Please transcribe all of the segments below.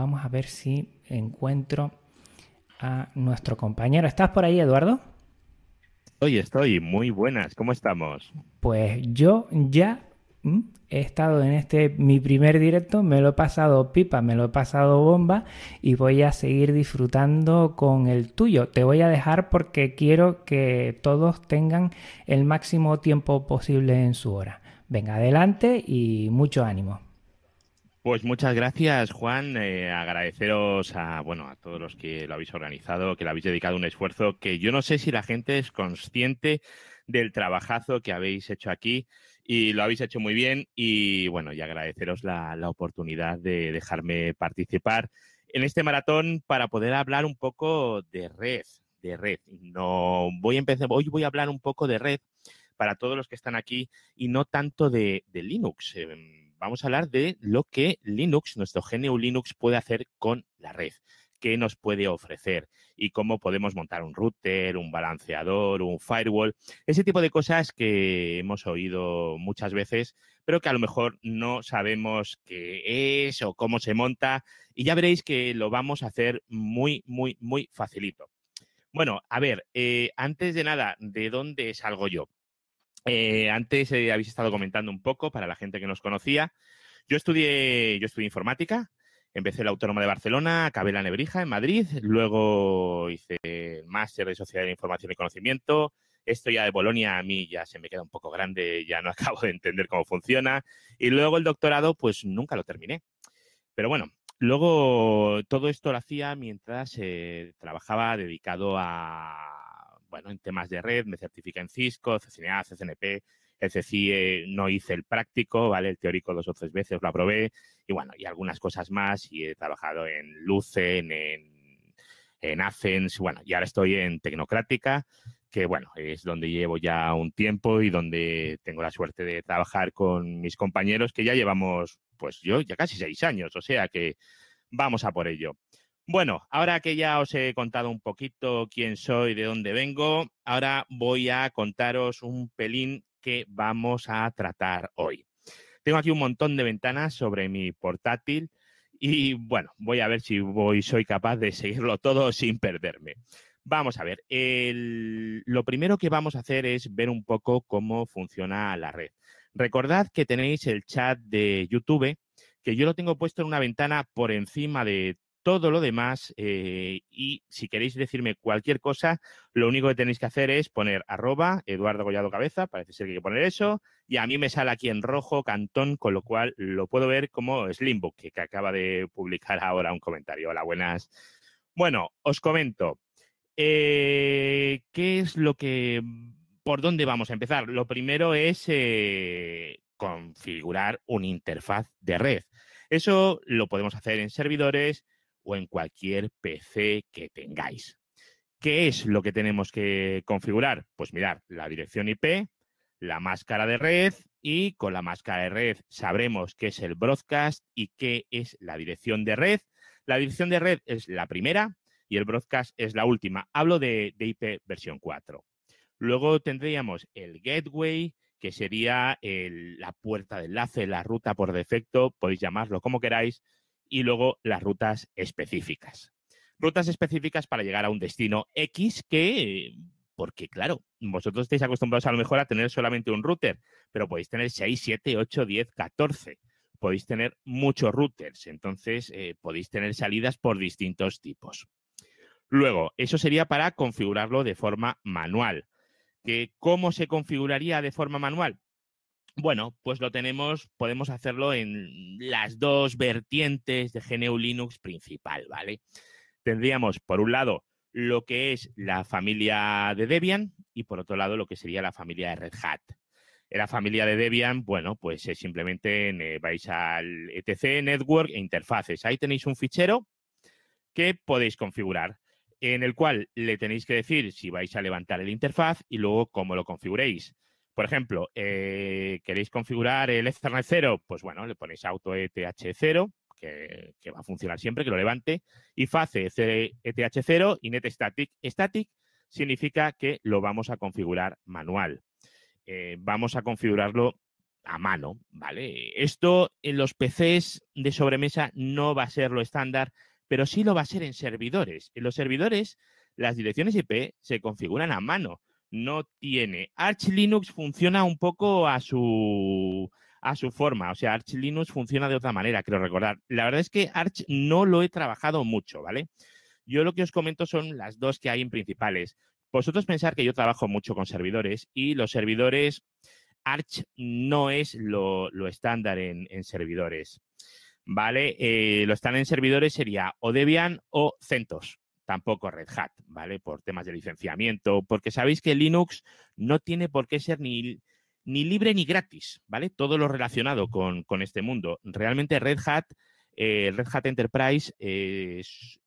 vamos a ver si encuentro a nuestro compañero. ¿Estás por ahí, Eduardo? Estoy, estoy. Muy buenas. ¿Cómo estamos? Pues yo ya he estado en este mi primer directo, me lo he pasado pipa, me lo he pasado bomba y voy a seguir disfrutando con el tuyo. Te voy a dejar porque quiero que todos tengan el máximo tiempo posible en su hora. Venga, adelante y mucho ánimo. Pues muchas gracias, Juan. Eh, agradeceros a bueno a todos los que lo habéis organizado, que le habéis dedicado un esfuerzo que yo no sé si la gente es consciente del trabajazo que habéis hecho aquí y lo habéis hecho muy bien y bueno, y agradeceros la, oportunidad de dejarme participar en este maratón para poder hablar un poco de red, de red. No voy a empezar, hoy voy a hablar un poco de red para todos los que están aquí y no tanto de, Linux. Em, vamos a hablar de lo que Linux, nuestro GNU Linux, puede hacer con la red qué nos puede ofrecer y cómo podemos montar un router, un balanceador, un firewall, ese tipo de cosas que hemos oído muchas veces, pero que a lo mejor no sabemos qué es o cómo se monta y ya veréis que lo vamos a hacer muy, muy, muy facilito. Bueno, a ver, eh, antes de nada, ¿de dónde salgo yo? Eh, antes eh, habéis estado comentando un poco para la gente que nos conocía. Yo estudié, yo estudié informática, Empecé la Autónoma de Barcelona, acabé la Nebrija en Madrid, luego hice máster de Sociedad de Información y Conocimiento. Esto ya de Bolonia a mí ya se me queda un poco grande, ya no acabo de entender cómo funciona. Y luego el doctorado, pues nunca lo terminé. Pero bueno, luego todo esto lo hacía mientras eh, trabajaba dedicado a, bueno, en temas de red, me certifica en Cisco, CCNA, CCNP, decir, eh, no hice el práctico, ¿vale? El teórico dos o tres veces lo aprobé y bueno, y algunas cosas más y he trabajado en Lucen, en, en Athens, bueno, y ahora estoy en Tecnocrática, que bueno, es donde llevo ya un tiempo y donde tengo la suerte de trabajar con mis compañeros que ya llevamos, pues yo, ya casi seis años, o sea que vamos a por ello. Bueno, ahora que ya os he contado un poquito quién soy, de dónde vengo, ahora voy a contaros un pelín que vamos a tratar hoy. Tengo aquí un montón de ventanas sobre mi portátil y bueno, voy a ver si voy, soy capaz de seguirlo todo sin perderme. Vamos a ver, lo primero que vamos a hacer es ver un poco cómo funciona la red. Recordad que tenéis el chat de YouTube, que yo lo tengo puesto en una ventana por encima de todo lo demás. Eh, y si queréis decirme cualquier cosa, lo único que tenéis que hacer es poner arroba Eduardo Gollado Cabeza, parece ser que hay que poner eso, y a mí me sale aquí en rojo Cantón, con lo cual lo puedo ver como Slimbook, que, que acaba de publicar ahora un comentario. Hola, buenas. Bueno, os comento. Eh, ¿Qué es lo que... ¿Por dónde vamos a empezar? Lo primero es eh, configurar una interfaz de red. Eso lo podemos hacer en servidores, o en cualquier PC que tengáis. ¿Qué es lo que tenemos que configurar? Pues mirar la dirección IP, la máscara de red y con la máscara de red sabremos qué es el broadcast y qué es la dirección de red. La dirección de red es la primera y el broadcast es la última. Hablo de, IP versión 4. Luego tendríamos el gateway, que sería la puerta de enlace, la ruta por defecto, podéis llamarlo como queráis, y luego las rutas específicas. Rutas específicas para llegar a un destino X que, porque claro, vosotros estáis acostumbrados a lo mejor a tener solamente un router, pero podéis tener 6, 7, 8, 10, 14. Podéis tener muchos routers, entonces eh, podéis tener salidas por distintos tipos. Luego, eso sería para configurarlo de forma manual. ¿Cómo se configuraría de forma manual? Bueno, pues lo tenemos, podemos hacerlo en las dos vertientes de GNU Linux principal, ¿vale? Tendríamos, por un lado, lo que es la familia de Debian y por otro lado lo que sería la familia de Red Hat. En la familia de Debian, bueno, pues es simplemente eh, vais al etc network e interfaces. Ahí tenéis un fichero que podéis configurar, en el cual le tenéis que decir si vais a levantar el interfaz y luego cómo lo configuréis. Por ejemplo, eh, ¿queréis configurar el Ethernet 0? Pues bueno, le ponéis auto ETH0, que, va a funcionar siempre, que lo levante, y face ETH0 y net static. Static significa que lo vamos a configurar manual. Eh, vamos a configurarlo a mano, ¿vale? Esto en los PCs de sobremesa no va a ser lo estándar, pero sí lo va a ser en servidores. En los servidores, las direcciones IP se configuran a mano. No tiene. Arch Linux funciona un poco a su a su forma. O sea, Arch Linux funciona de otra manera, creo recordar. La verdad es que Arch no lo he trabajado mucho, ¿vale? Yo lo que os comento son las dos que hay en principales. Vosotros pensar que yo trabajo mucho con servidores y los servidores, Arch no es lo, estándar en, servidores. ¿Vale? Eh, lo están en servidores sería o Debian o CentOS tampoco Red Hat, ¿vale? Por temas de licenciamiento, porque sabéis que Linux no tiene por qué ser ni, ni libre ni gratis, ¿vale? Todo lo relacionado con, este mundo. Realmente Red Hat, eh, Red Hat Enterprise eh,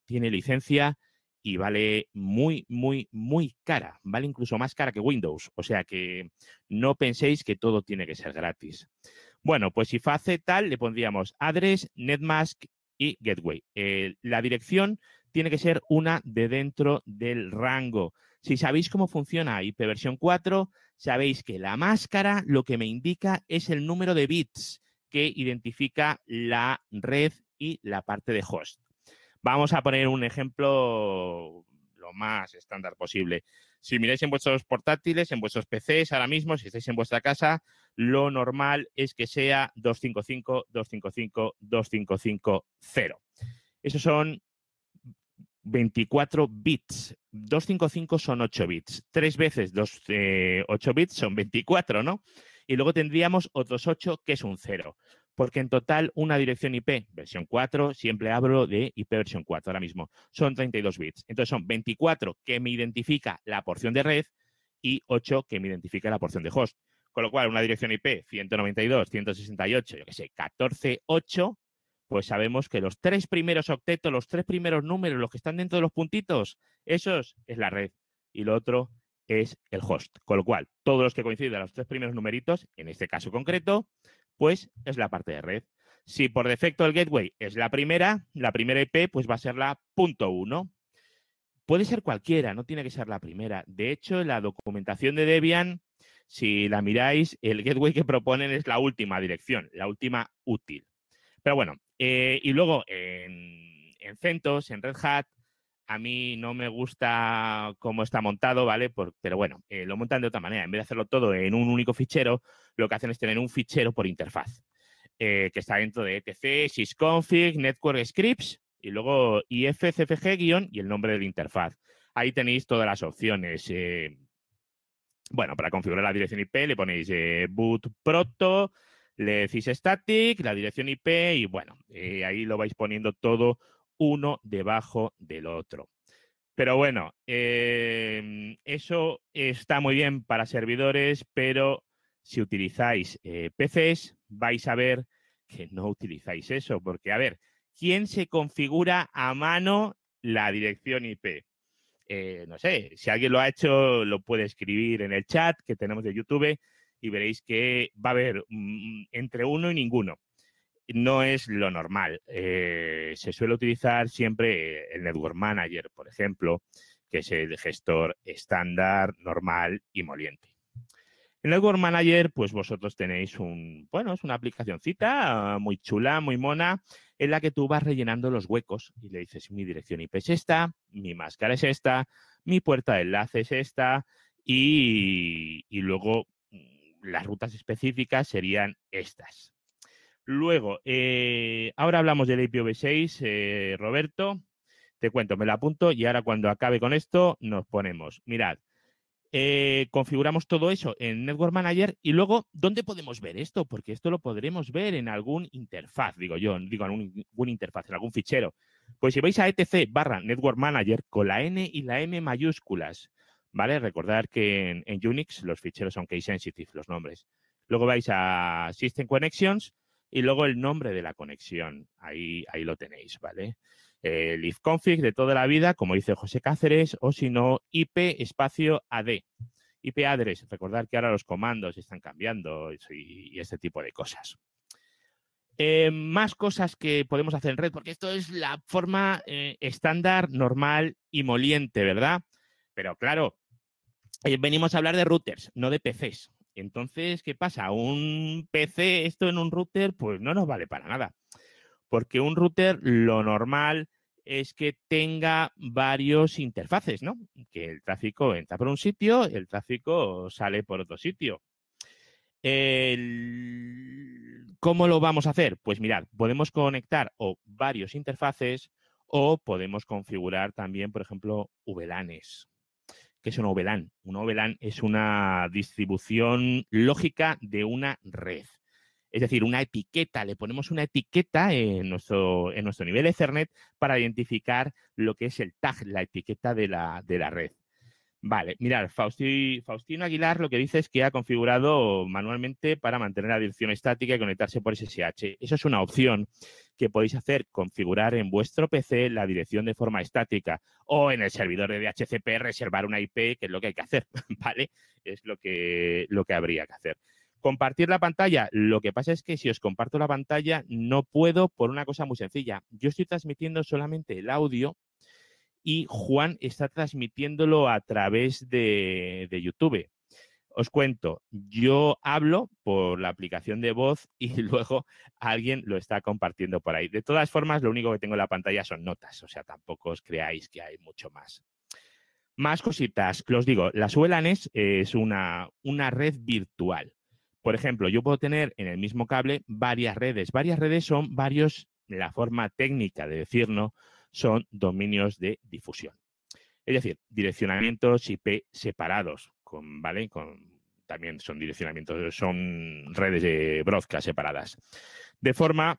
tiene licencia y vale muy, muy, muy cara. Vale incluso más cara que Windows. O sea que no penséis que todo tiene que ser gratis. Bueno, pues si hace tal, le pondríamos address, netmask y gateway. Eh, la dirección tiene que ser una de dentro del rango. Si sabéis cómo funciona IP versión 4, sabéis que la máscara lo que me indica es el número de bits que identifica la red y la parte de host. Vamos a poner un ejemplo lo más estándar posible. Si miráis en vuestros portátiles, en vuestros PCs ahora mismo, si estáis en vuestra casa, lo normal es que sea 255, 255, 2550. Esos son 24 bits. 255 son 8 bits. Tres veces 2, 8 eh, bits son 24, ¿no? Y luego tendríamos otros 8 que es un 0. Porque en total una dirección IP versión 4, siempre hablo de IP versión 4 ahora mismo, son 32 bits. Entonces son 24 que me identifica la porción de red y 8 que me identifica la porción de host. Con lo cual, una dirección IP 192, 168, yo qué sé, 14, 8 pues sabemos que los tres primeros octetos, los tres primeros números, los que están dentro de los puntitos, esos es la red. Y lo otro es el host. Con lo cual, todos los que coinciden los tres primeros numeritos, en este caso concreto, pues es la parte de red. Si por defecto el gateway es la primera, la primera IP pues va a ser la punto uno. Puede ser cualquiera, no tiene que ser la primera. De hecho, en la documentación de Debian, si la miráis, el gateway que proponen es la última dirección, la última útil. Pero bueno, eh, y luego en, en CentOS, en Red Hat, a mí no me gusta cómo está montado, ¿vale? pero bueno, eh, lo montan de otra manera. En vez de hacerlo todo en un único fichero, lo que hacen es tener un fichero por interfaz, eh, que está dentro de etc, sysconfig, network scripts, y luego ifcfg- y el nombre de la interfaz. Ahí tenéis todas las opciones. bueno, para configurar la dirección IP le ponéis boot proto, le decís static, la dirección IP y bueno, eh, ahí lo vais poniendo todo uno debajo del otro. Pero bueno, em, eso está muy bien para servidores, pero si utilizáis eh, PCs, vais a ver que no utilizáis eso, porque a ver, ¿quién se configura a mano la dirección IP? Eh, no sé, si alguien lo ha hecho, lo puede escribir en el chat que tenemos de YouTube y veréis que va a haber mm, entre uno y ninguno. No es lo normal. Eh, se suele utilizar siempre el Network Manager, por ejemplo, que es el gestor estándar, normal y moliente. El Network Manager, pues vosotros tenéis un, bueno, es una aplicacióncita muy chula, muy mona, en la que tú vas rellenando los huecos y le dices, mi dirección IP es esta, mi máscara es esta, mi puerta de enlace es esta, y, y luego las rutas específicas serían estas. Luego, eh, ahora hablamos del IPv6, eh, Roberto. Te cuento, me lo apunto y ahora cuando acabe con esto nos ponemos. Mirad, eh, configuramos todo eso en Network Manager y luego, ¿dónde podemos ver esto? Porque esto lo podremos ver en algún interfaz, digo yo, digo en algún interfaz, en algún fichero. Pues si vais a etc barra Network Manager con la N y la M mayúsculas ¿vale? Recordar que en, Unix los ficheros son case sensitive, los nombres. Luego vais a System Connections y luego el nombre de la conexión. Ahí, ahí lo tenéis, ¿vale? El ifconfig de toda la vida, como dice José Cáceres, o si no, IP espacio AD. IP address, recordar que ahora los comandos están cambiando y, este tipo de cosas. Eh, más cosas que podemos hacer en red, porque esto es la forma eh, estándar, normal y moliente, ¿verdad? Pero claro, eh, venimos a hablar de routers, no de PCs. Entonces, ¿qué pasa? Un PC, esto en un router, pues no nos vale para nada. Porque un router, lo normal es que tenga varios interfaces, ¿no? Que el tráfico entra por un sitio, el tráfico sale por otro sitio. ¿Cómo lo vamos a hacer? Pues mirad, podemos conectar o varios interfaces o podemos configurar también, por ejemplo, VLANs. ¿Qué es un VLAN? Un VLAN es una distribución lógica de una red. Es decir, una etiqueta, le ponemos una etiqueta en nuestro, en nuestro nivel Ethernet para identificar lo que es el tag, la etiqueta de la, de la red. Vale, mirad, Faustino Aguilar lo que dice es que ha configurado manualmente para mantener la dirección estática y conectarse por SSH. Eso es una opción que podéis hacer, configurar en vuestro PC la dirección de forma estática o en el servidor de DHCP reservar una IP, que es lo que hay que hacer, ¿vale? Es lo que, lo que habría que hacer. Compartir la pantalla. Lo que pasa es que si os comparto la pantalla no puedo por una cosa muy sencilla. Yo estoy transmitiendo solamente el audio y Juan está transmitiéndolo a través de, YouTube. Os cuento, yo hablo por la aplicación de voz y luego alguien lo está compartiendo por ahí. De todas formas, lo único que tengo en la pantalla son notas, o sea, tampoco os creáis que hay mucho más. Más cositas, que os digo, las VLANs es una, una red virtual. Por ejemplo, yo puedo tener en el mismo cable varias redes. Varias redes son varios, la forma técnica de decirlo, son dominios de difusión. Es decir, direccionamientos IP separados, con, ¿vale? Con, también son direccionamientos, son redes de broadcast separadas. De forma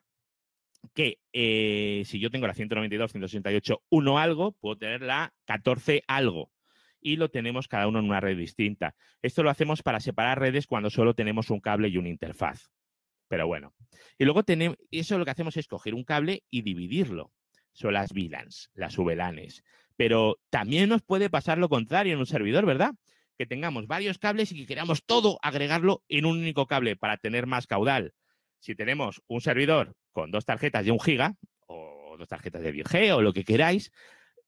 que eh, si yo tengo la 192, 168, 1 algo, puedo tener la 14 algo. Y lo tenemos cada uno en una red distinta. Esto lo hacemos para separar redes cuando solo tenemos un cable y una interfaz. Pero bueno. Y luego tenemos, eso lo que hacemos es coger un cable y dividirlo son las VLANs, las VLANs. Pero también nos puede pasar lo contrario en un servidor, ¿verdad? Que tengamos varios cables y que queramos todo agregarlo en un único cable para tener más caudal. Si tenemos un servidor con dos tarjetas de un giga o dos tarjetas de 10G o lo que queráis,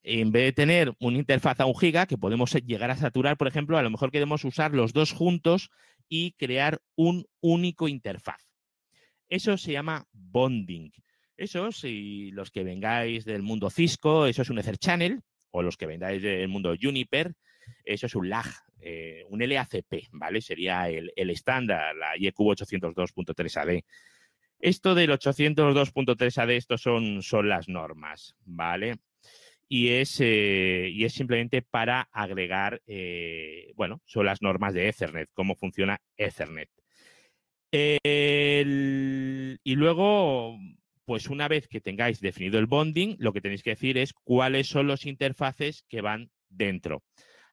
en vez de tener una interfaz a un giga que podemos llegar a saturar, por ejemplo, a lo mejor queremos usar los dos juntos y crear un único interfaz. Eso se llama bonding. Eso, si los que vengáis del mundo Cisco, eso es un Ether Channel, o los que vengáis del mundo Juniper, eso es un LAG, eh, un LACP, ¿vale? Sería el, estándar, la IEQ 802.3 AD. Esto del 802.3 AD, estos son, son las normas, ¿vale? Y es, eh, y es simplemente para agregar, eh, bueno, son las normas de Ethernet, cómo funciona Ethernet. y luego pues una vez que tengáis definido el bonding, lo que tenéis que decir es cuáles son los interfaces que van dentro.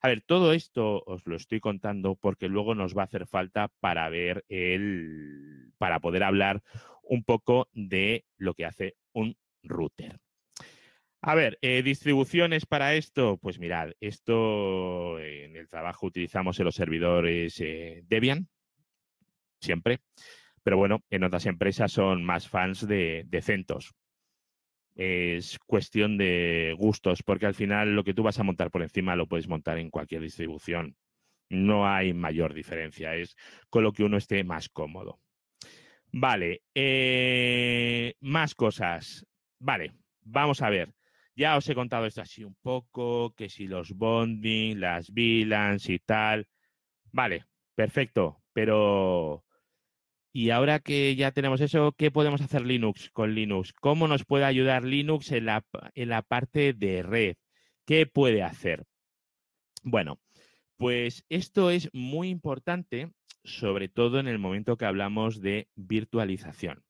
A ver, todo esto os lo estoy contando porque luego nos va a hacer falta para ver el, para poder hablar un poco de lo que hace un router. A ver, eh, distribuciones para esto, pues mirad, esto en el trabajo utilizamos en los servidores eh, Debian, siempre. Pero bueno, en otras empresas son más fans de, CentOS. Es cuestión de gustos, porque al final lo que tú vas a montar por encima lo puedes montar en cualquier distribución. No hay mayor diferencia, es con lo que uno esté más cómodo. Vale, eh, más cosas. Vale, vamos a ver. Ya os he contado esto así un poco, que si los bonding, las VLANs y tal. Vale, perfecto, pero y ahora que ya tenemos eso, ¿qué podemos hacer Linux con Linux? ¿Cómo nos puede ayudar Linux en la, en la parte de red? ¿Qué puede hacer? Bueno, pues esto es muy importante, sobre todo en el momento que hablamos de virtualización.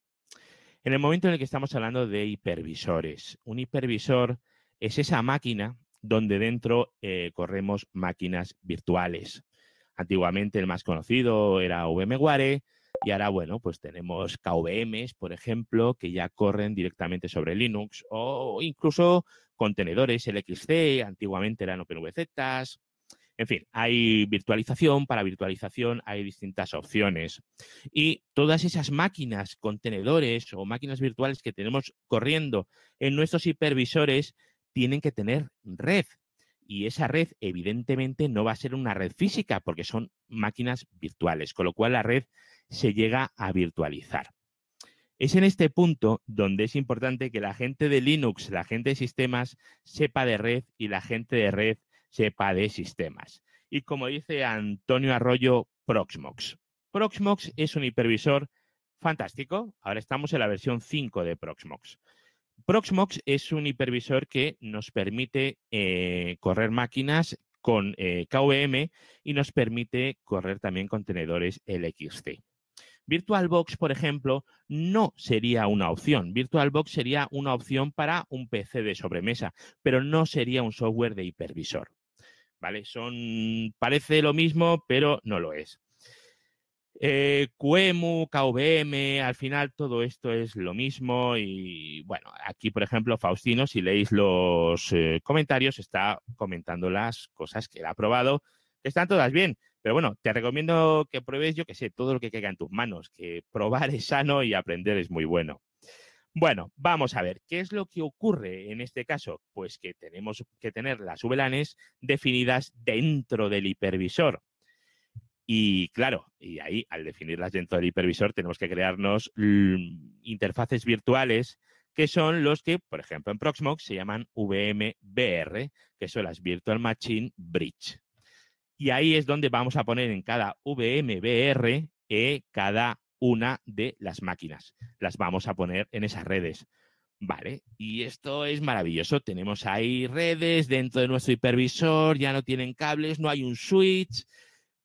En el momento en el que estamos hablando de hipervisores. Un hipervisor es esa máquina donde dentro eh, corremos máquinas virtuales. Antiguamente el más conocido era VMware, y ahora, bueno, pues tenemos KVMs, por ejemplo, que ya corren directamente sobre Linux o incluso contenedores LXC, antiguamente eran OpenVZ. En fin, hay virtualización, para virtualización hay distintas opciones. Y todas esas máquinas, contenedores o máquinas virtuales que tenemos corriendo en nuestros hipervisores tienen que tener red. y esa red evidentemente no va a ser una red física porque son máquinas virtuales, con lo cual la red se llega a virtualizar. Es en este punto donde es importante que la gente de Linux, la gente de sistemas, sepa de red y la gente de red sepa de sistemas. Y como dice Antonio Arroyo, Proxmox. Proxmox es un hipervisor fantástico. Ahora estamos en la versión 5 de Proxmox. Proxmox es un hipervisor que nos permite eh, correr máquinas con eh, KVM y nos permite correr también contenedores LXC. VirtualBox, por ejemplo, no sería una opción. VirtualBox sería una opción para un PC de sobremesa, pero no sería un software de hipervisor. ¿Vale? Son, parece lo mismo, pero no lo es. Eh, QEMU, KVM, al final todo esto es lo mismo y bueno, aquí por ejemplo Faustino, si leéis los eh, comentarios, está comentando las cosas que él ha probado, están todas bien, pero bueno, te recomiendo que pruebes, yo que sé, todo lo que caiga en tus manos, que probar es sano y aprender es muy bueno. Bueno, vamos a ver, ¿qué es lo que ocurre en este caso? Pues que tenemos que tener las VLANs definidas dentro del hipervisor. Y claro, y ahí al definirlas dentro del hipervisor tenemos que crearnos interfaces virtuales que son los que, por ejemplo, en Proxmox se llaman VMBR, que son las Virtual Machine Bridge. Y ahí es donde vamos a poner en cada VMBR eh, cada una de las máquinas. Las vamos a poner en esas redes. Vale, y esto es maravilloso. Tenemos ahí redes dentro de nuestro hipervisor, ya no tienen cables, no hay un switch,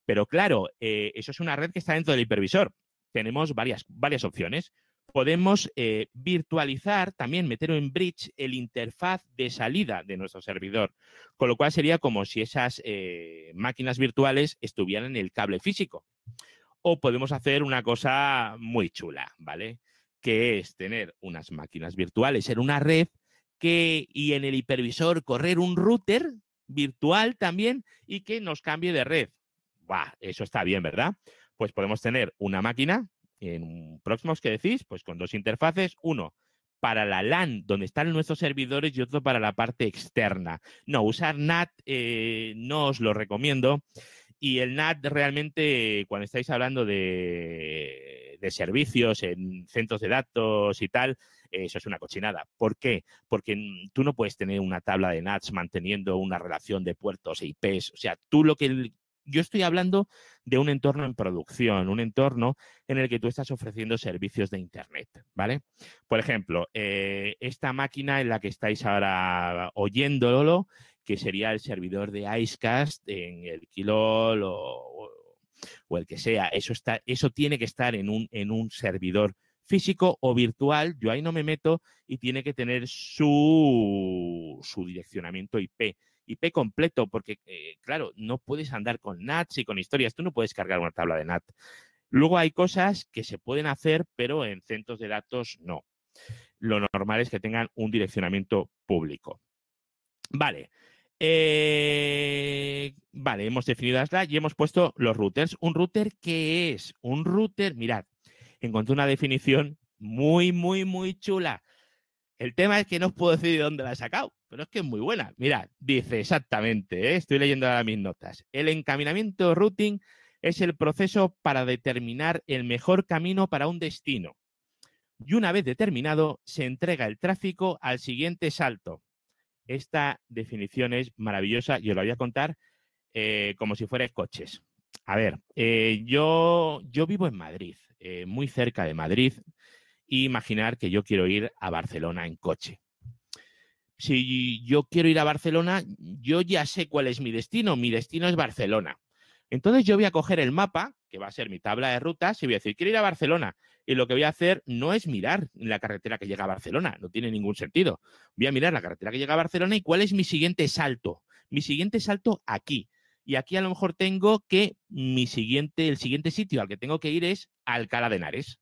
pero claro, eh, eso es una red que está dentro del hipervisor. Tenemos varias, varias opciones. Podemos eh, virtualizar, también meter en bridge el interfaz de salida de nuestro servidor, con lo cual sería como si esas eh, máquinas virtuales estuvieran en el cable físico. O podemos hacer una cosa muy chula, ¿vale? Que es tener unas máquinas virtuales en una red que, y en el hipervisor correr un router virtual también y que nos cambie de red eso está bien, ¿verdad? Pues podemos tener una máquina en próximos que decís, pues con dos interfaces, uno para la LAN, donde están nuestros servidores, y otro para la parte externa. No, usar NAT eh, no os lo recomiendo. Y el NAT realmente, cuando estáis hablando de, de, servicios en centros de datos y tal, eso es una cochinada. ¿Por qué? Porque tú no puedes tener una tabla de NATs manteniendo una relación de puertos e IPs. O sea, tú lo que yo estoy hablando de un entorno en producción, un entorno en el que tú estás ofreciendo servicios de Internet, ¿vale? Por ejemplo, eh, esta máquina en la que estáis ahora oyéndolo, que sería el servidor de Icecast en el Kilol o, el que sea, eso, está, eso tiene que estar en un, en un servidor físico o virtual, yo ahí no me meto y tiene que tener su, su direccionamiento IP IP completo, porque, eh, claro, no puedes andar con NATs y con historias. Tú no puedes cargar una tabla de NAT. Luego hay cosas que se pueden hacer, pero en centros de datos no. Lo normal es que tengan un direccionamiento público. Vale. Eh, vale, hemos definido LAN y hemos puesto los routers. ¿Un router qué es? Un router, mirad, encontré una definición muy, muy, muy chula. El tema es que no os puedo decir de dónde la he sacado, pero es que es muy buena. Mira, dice exactamente, ¿eh? estoy leyendo ahora mis notas. El encaminamiento routing es el proceso para determinar el mejor camino para un destino. Y una vez determinado, se entrega el tráfico al siguiente salto. Esta definición es maravillosa y os la voy a contar eh, como si fuera coches. A ver, eh, yo, yo vivo en Madrid, muy cerca de Madrid imaginar que yo quiero ir a Barcelona en coche. Si yo quiero ir a Barcelona, yo ya sé cuál es mi destino. Mi destino es Barcelona. Entonces yo voy a coger el mapa, que va a ser mi tabla de rutas, y voy a decir, quiero ir a Barcelona. Y lo que voy a hacer no es mirar la carretera que llega a Barcelona, no tiene ningún sentido. Voy a mirar la carretera que llega a Barcelona y cuál es mi siguiente salto. Mi siguiente salto aquí. Y aquí a lo mejor tengo que mi siguiente, el siguiente sitio al que tengo que ir es Alcalá de Henares.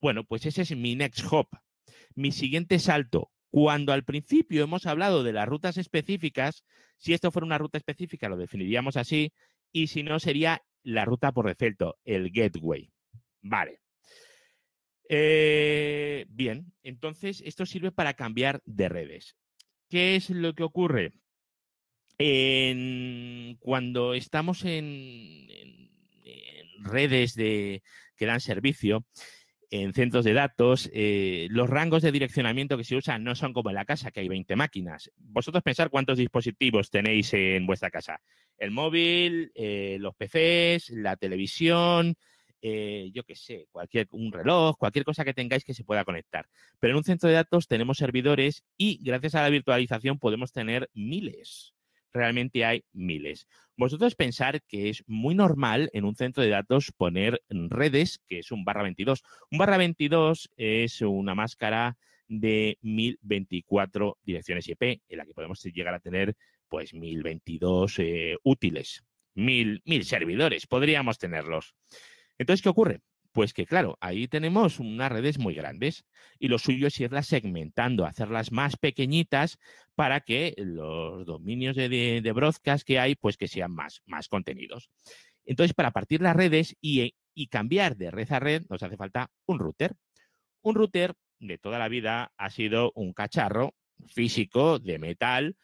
Bueno, pues ese es mi next hop. Mi siguiente salto. Cuando al principio hemos hablado de las rutas específicas, si esto fuera una ruta específica lo definiríamos así, y si no sería la ruta por defecto, el gateway. Vale. Eh, bien, entonces esto sirve para cambiar de redes. ¿Qué es lo que ocurre? cuando estamos en, redes de, que dan servicio, en centros de datos, eh, los rangos de direccionamiento que se usan no son como en la casa, que hay 20 máquinas. Vosotros pensar cuántos dispositivos tenéis en vuestra casa. El móvil, eh, los PCs, la televisión, eh, yo qué sé, cualquier un reloj, cualquier cosa que tengáis que se pueda conectar. Pero en un centro de datos tenemos servidores y gracias a la virtualización podemos tener miles realmente hay miles. Vosotros pensar que es muy normal en un centro de datos poner redes, que es un barra 22. Un barra 22 es una máscara de 1024 direcciones IP, en la que podemos llegar a tener pues 1022 eh, útiles, mil, mil servidores, podríamos tenerlos. Entonces, ¿qué ocurre? Pues que claro, ahí tenemos unas redes muy grandes y lo suyo es irlas segmentando, hacerlas más pequeñitas para que los dominios de, broadcast que hay, pues que sean más, más contenidos. Entonces, para partir las redes y, y cambiar de red a red, nos hace falta un router. Un router de toda la vida ha sido un cacharro físico de metal,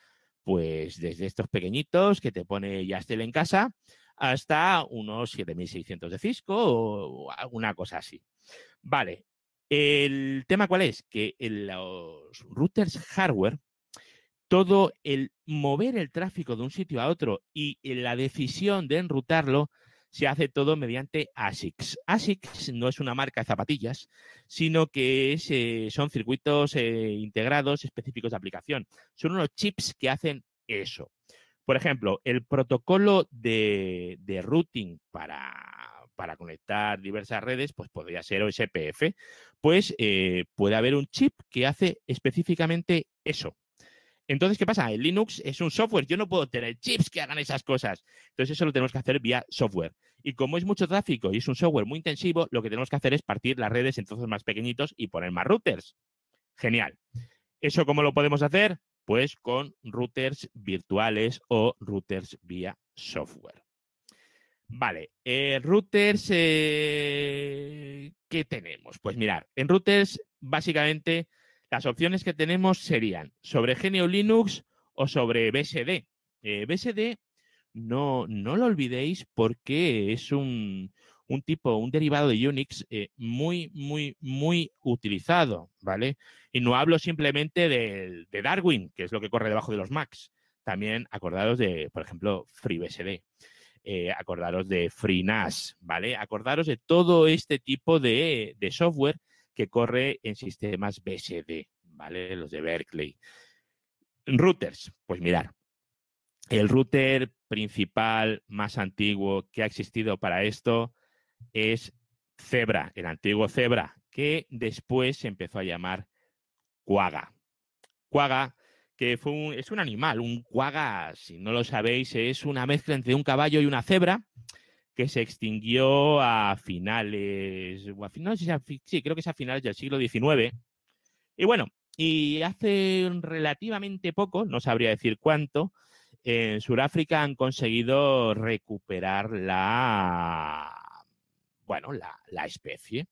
pues desde estos pequeñitos que te pone Yastel en casa hasta unos 7600 de Cisco o alguna cosa así. Vale. El tema cuál es? Que en los routers hardware, todo el mover el tráfico de un sitio a otro y la decisión de enrutarlo se hace todo mediante ASICS. ASICS no es una marca de zapatillas, sino que eh, son circuitos eh, integrados específicos de aplicación. Son unos chips que hacen eso. Por ejemplo, el protocolo de, routing para, conectar diversas redes, pues podría ser OSPF, pues eh, puede haber un chip que hace específicamente eso. Entonces, ¿qué pasa? El Linux es un software, yo no puedo tener chips que hagan esas cosas. Entonces, eso lo tenemos que hacer vía software. Y como es mucho tráfico y es un software muy intensivo, lo que tenemos que hacer es partir las redes en trozos más pequeñitos y poner más routers. Genial. ¿Eso cómo lo podemos hacer? Pues con routers virtuales o routers vía software. Vale, eh, routers, eh, ¿qué tenemos? Pues mirar, en routers básicamente las opciones que tenemos serían sobre GNU Linux o sobre BSD. Eh, BSD no, no lo olvidéis porque es un, un tipo, un derivado de Unix eh, muy, muy, muy utilizado, ¿vale? Y no hablo simplemente de, Darwin, que es lo que corre debajo de los Macs. También acordaros de, por ejemplo, FreeBSD. Eh, acordaros de FreeNAS, ¿vale? Acordaros de todo este tipo de, de software que corre en sistemas BSD, ¿vale? Los de Berkeley. Routers, pues mirar, el router principal más antiguo que ha existido para esto es Zebra, el antiguo Zebra, que después se empezó a llamar Quagga. Quagga, que fue es un animal, un Quagga, si no lo sabéis, es una mezcla entre un caballo y una cebra que se extinguió a finales, a finales, sí, creo que es a finales del siglo XIX. Y bueno, y hace relativamente poco, no sabría decir cuánto, en Sudáfrica han conseguido recuperar la bueno, la, especie.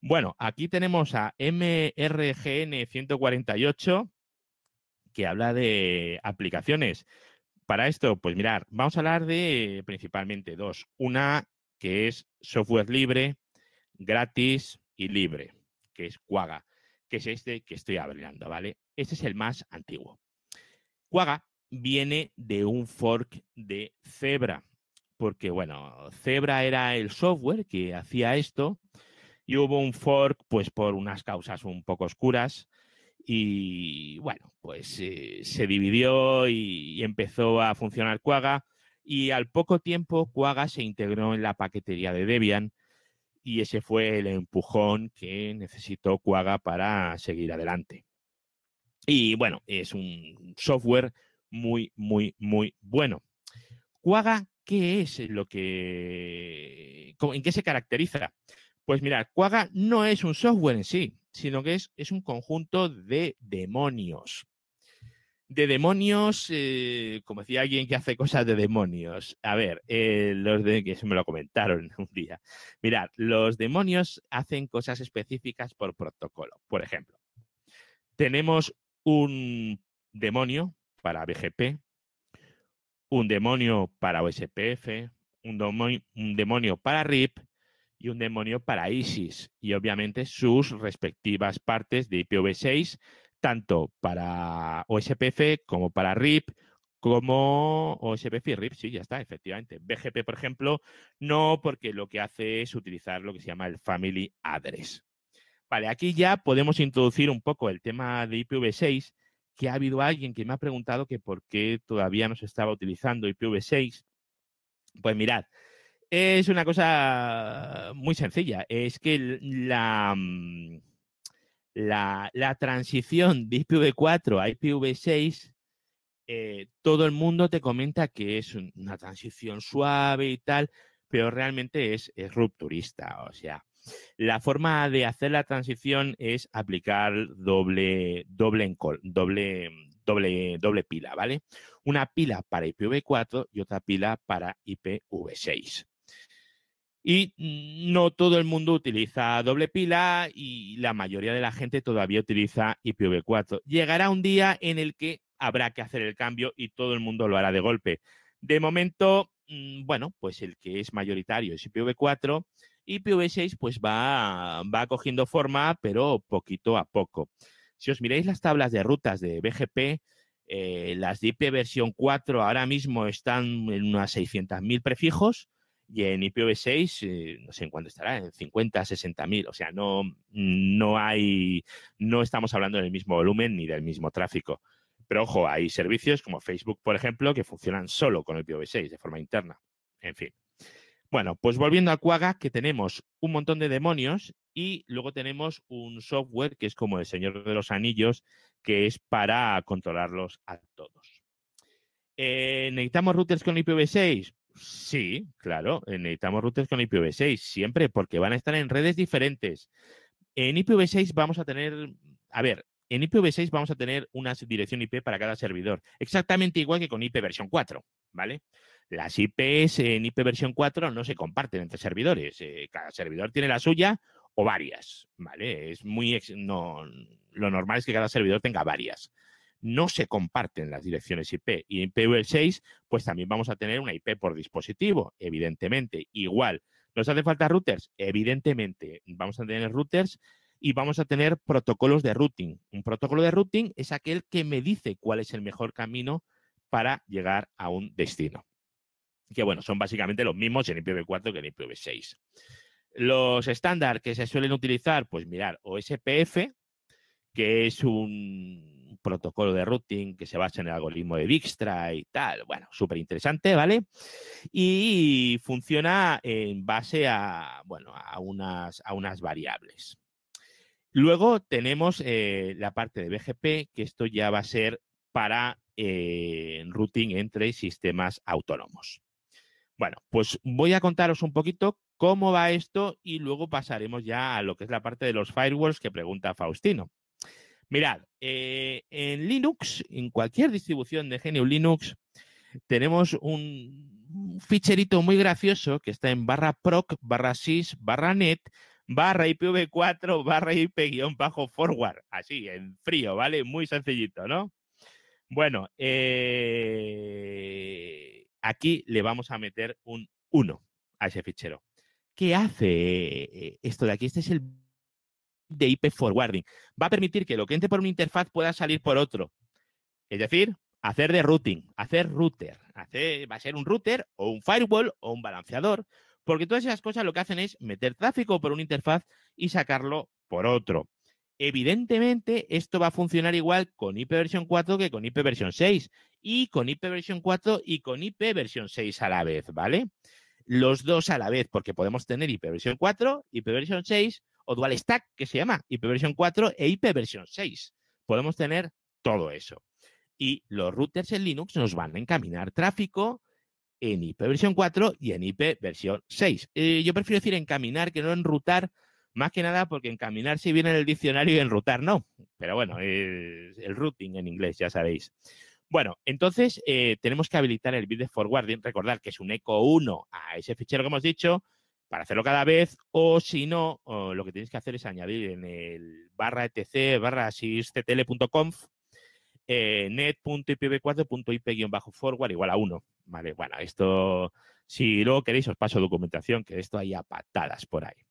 Bueno, aquí tenemos a MRGN 148 que habla de aplicaciones. Para esto, pues mirar, vamos a hablar de principalmente dos. Una que es software libre, gratis y libre, que es Quagga, que es este que estoy hablando, ¿vale? Este es el más antiguo. Quagga viene de un fork de Zebra porque, bueno, Zebra era el software que hacía esto y hubo un fork, pues por unas causas un poco oscuras y, bueno, pues eh, se dividió y, empezó a funcionar Quagga y al poco tiempo Quagga se integró en la paquetería de Debian y ese fue el empujón que necesitó Quagga para seguir adelante. Y bueno, es un software muy, muy, muy bueno. Quagga ¿Qué es lo que. ¿En qué se caracteriza? Pues mira, Quagga no es un software en sí, sino que es, es un conjunto de demonios. De demonios, eh, como decía alguien que hace cosas de demonios. A ver, eh, los que se me lo comentaron un día. Mirad, los demonios hacen cosas específicas por protocolo. Por ejemplo, tenemos un demonio para BGP, un demonio para OSPF, un, demonio, para RIP y un demonio para ISIS. Y obviamente sus respectivas partes de IPv6, tanto para OSPF como para RIP, como OSPF y RIP, sí, ya está, efectivamente. BGP, por ejemplo, no, porque lo que hace es utilizar lo que se llama el Family Address. Vale, aquí ya podemos introducir un poco el tema de IPv6 que ha habido alguien que me ha preguntado que por qué todavía no se estaba utilizando IPv6. Pues mirad, es una cosa muy sencilla. Es que la, mm, la, la transición de IPv4 a IPv6, eh, todo el mundo te comenta que es una transición suave y tal, pero realmente es, es rupturista. O sea, la forma de hacer la transición es aplicar doble, doble, doble, doble, doble pila, ¿vale? Una pila para IPv4 y otra pila para IPv6. Y no todo el mundo utiliza doble pila y la mayoría de la gente todavía utiliza IPv4. Llegará un día en el que habrá que hacer el cambio y todo el mundo lo hará de golpe. De momento, mm, bueno, pues el que es mayoritario es IPv4 y IPv6 pues va, va cogiendo forma, pero poquito a poco. Si os miráis las tablas de rutas de BGP, eh, las de IP versión 4 ahora mismo están en unas 600.000 prefijos y en IPv6 eh, no sé en cuánto estará, en 50, 60.000. O sea, no, no hay, no estamos hablando del mismo volumen ni del mismo tráfico. Pero ojo, hay servicios como Facebook, por ejemplo, que funcionan solo con IPv6 de forma interna. En fin. Bueno, pues volviendo al Quagga, que tenemos un montón de demonios y luego tenemos un software que es como el Señor de los Anillos, que es para controlarlos a todos. Eh, ¿Necesitamos routers con IPv6? Sí, claro, eh, necesitamos routers con IPv6, siempre, porque van a estar en redes diferentes. En IPv6 vamos a tener, a ver, en IPv6 vamos a tener una dirección IP para cada servidor, exactamente igual que con IP versión 4, ¿vale? Las IPs en IP versión 4 no se comparten entre servidores. Eh, cada servidor tiene la suya o varias, ¿vale? Es muy... No, lo normal es que cada servidor tenga varias. No se comparten las direcciones IP. Y en IPv6, pues también vamos a tener una IP por dispositivo, evidentemente. Igual. ¿Nos hace falta routers? Evidentemente. Vamos a tener routers y vamos a tener protocolos de routing. Un protocolo de routing es aquel que me dice cuál es el mejor camino para llegar a un destino que bueno, son básicamente los mismos en IPv4 que en IPv6. Los estándares que se suelen utilizar, pues mirar, OSPF, que es un protocolo de routing que se basa en el algoritmo de Dijkstra y tal. Bueno, súper interesante, ¿vale? Y funciona en base a, bueno, a unas, a unas variables. Luego tenemos eh, la parte de BGP, que esto ya va a ser para eh, routing entre sistemas autónomos. Bueno, pues voy a contaros un poquito cómo va esto y luego pasaremos ya a lo que es la parte de los firewalls que pregunta Faustino. Mirad, eh, en Linux, en cualquier distribución de GNU Linux, tenemos un ficherito muy gracioso que está en barra proc, barra sys, barra net, barra IPv4, barra IP-forward. Así, en frío, ¿vale? Muy sencillito, ¿no? Bueno, eh aquí le vamos a meter un 1 a ese fichero. ¿Qué hace esto de aquí? Este es el de IP forwarding. Va a permitir que lo que entre por una interfaz pueda salir por otro. Es decir, hacer de routing, hacer router. va a ser un router o un firewall o un balanceador, porque todas esas cosas lo que hacen es meter tráfico por una interfaz y sacarlo por otro. Evidentemente, esto va a funcionar igual con IP versión 4 que con IP versión 6 y con IP versión 4 y con IP versión 6 a la vez, ¿vale? Los dos a la vez, porque podemos tener IP versión 4, IP versión 6 o dual stack, que se llama IP versión 4 e IP versión 6. Podemos tener todo eso. Y los routers en Linux nos van a encaminar tráfico en IP versión 4 y en IP versión 6. Eh, yo prefiero decir encaminar que no enrutar, más que nada porque encaminar si viene en el diccionario y enrutar no. Pero bueno, el routing en inglés, ya sabéis. Bueno, entonces eh, tenemos que habilitar el bit forwarding. Recordar que es un eco 1 a ese fichero que hemos dicho para hacerlo cada vez, o si no, lo que tenéis que hacer es añadir en el barra etc barra sysctl.conf eh, net.ipv4.ip-forward igual a 1. Vale, bueno, esto, si luego queréis, os paso documentación, que esto hay a patadas por ahí.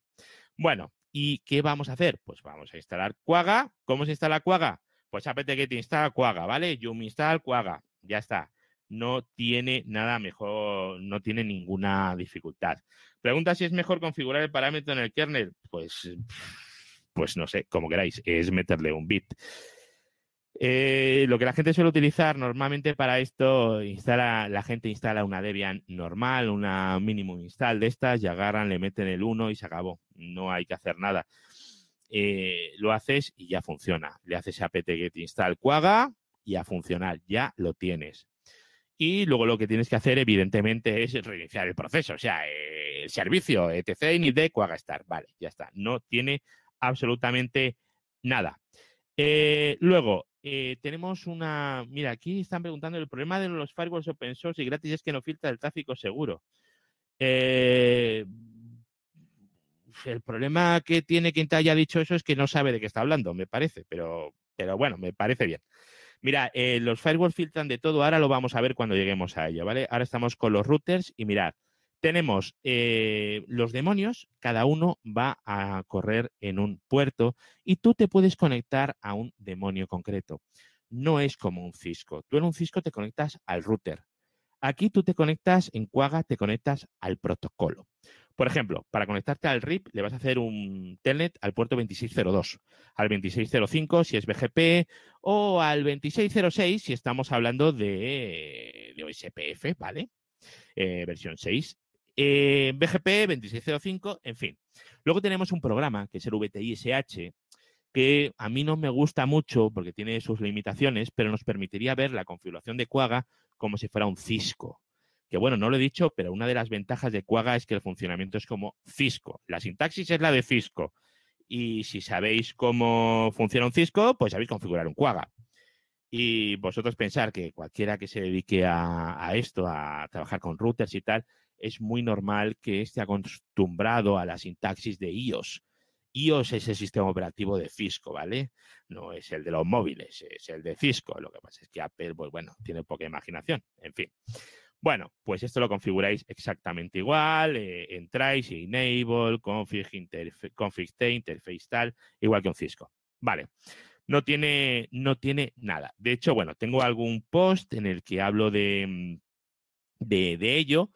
Bueno, ¿y qué vamos a hacer? Pues vamos a instalar Quagga. ¿Cómo se instala Quagga? Pues apt-get instala Quagga, ¿vale? Yum install Quagga. Ya está. No tiene nada mejor, no tiene ninguna dificultad. Pregunta si es mejor configurar el parámetro en el kernel. Pues, pues no sé, como queráis, es meterle un bit. Eh, lo que la gente suele utilizar normalmente para esto, instala, la gente instala una Debian normal, una minimum install de estas, y agarran, le meten el 1 y se acabó. No hay que hacer nada. Eh, lo haces y ya funciona. Le haces apt-get install quagga y a funcionar. Ya lo tienes. Y luego lo que tienes que hacer, evidentemente, es reiniciar el proceso. O sea, el servicio, etc. ni de quagga start. Vale, ya está. No tiene absolutamente nada. Eh, luego, eh, tenemos una. Mira, aquí están preguntando: el problema de los firewalls open source y gratis es que no filtra el tráfico seguro. Eh, el problema que tiene quien te haya dicho eso es que no sabe de qué está hablando, me parece, pero, pero bueno, me parece bien. Mira, eh, los firewalls filtran de todo, ahora lo vamos a ver cuando lleguemos a ello, ¿vale? Ahora estamos con los routers y mirad, tenemos eh, los demonios, cada uno va a correr en un puerto y tú te puedes conectar a un demonio concreto. No es como un Cisco. Tú en un Cisco te conectas al router. Aquí tú te conectas, en Quagga te conectas al protocolo. Por ejemplo, para conectarte al RIP le vas a hacer un telnet al puerto 2602, al 2605 si es BGP o al 2606 si estamos hablando de, de OSPF, ¿vale? Eh, versión 6 eh, BGP 2605, en fin. Luego tenemos un programa que es el VTISH, que a mí no me gusta mucho porque tiene sus limitaciones, pero nos permitiría ver la configuración de Quagga como si fuera un Cisco. Que bueno, no lo he dicho, pero una de las ventajas de Quagga es que el funcionamiento es como Cisco. La sintaxis es la de Cisco. Y si sabéis cómo funciona un Cisco, pues sabéis configurar un Quagga. Y vosotros pensar que cualquiera que se dedique a, a esto, a trabajar con routers y tal, es muy normal que esté acostumbrado a la sintaxis de iOS. iOS es el sistema operativo de Cisco, ¿vale? No es el de los móviles, es el de Cisco. Lo que pasa es que Apple, pues bueno, tiene poca imaginación. En fin. Bueno, pues esto lo configuráis exactamente igual. Eh, entráis enable, config, config interface tal, igual que un Cisco. Vale. No tiene, no tiene nada. De hecho, bueno, tengo algún post en el que hablo de, mm, de, de ello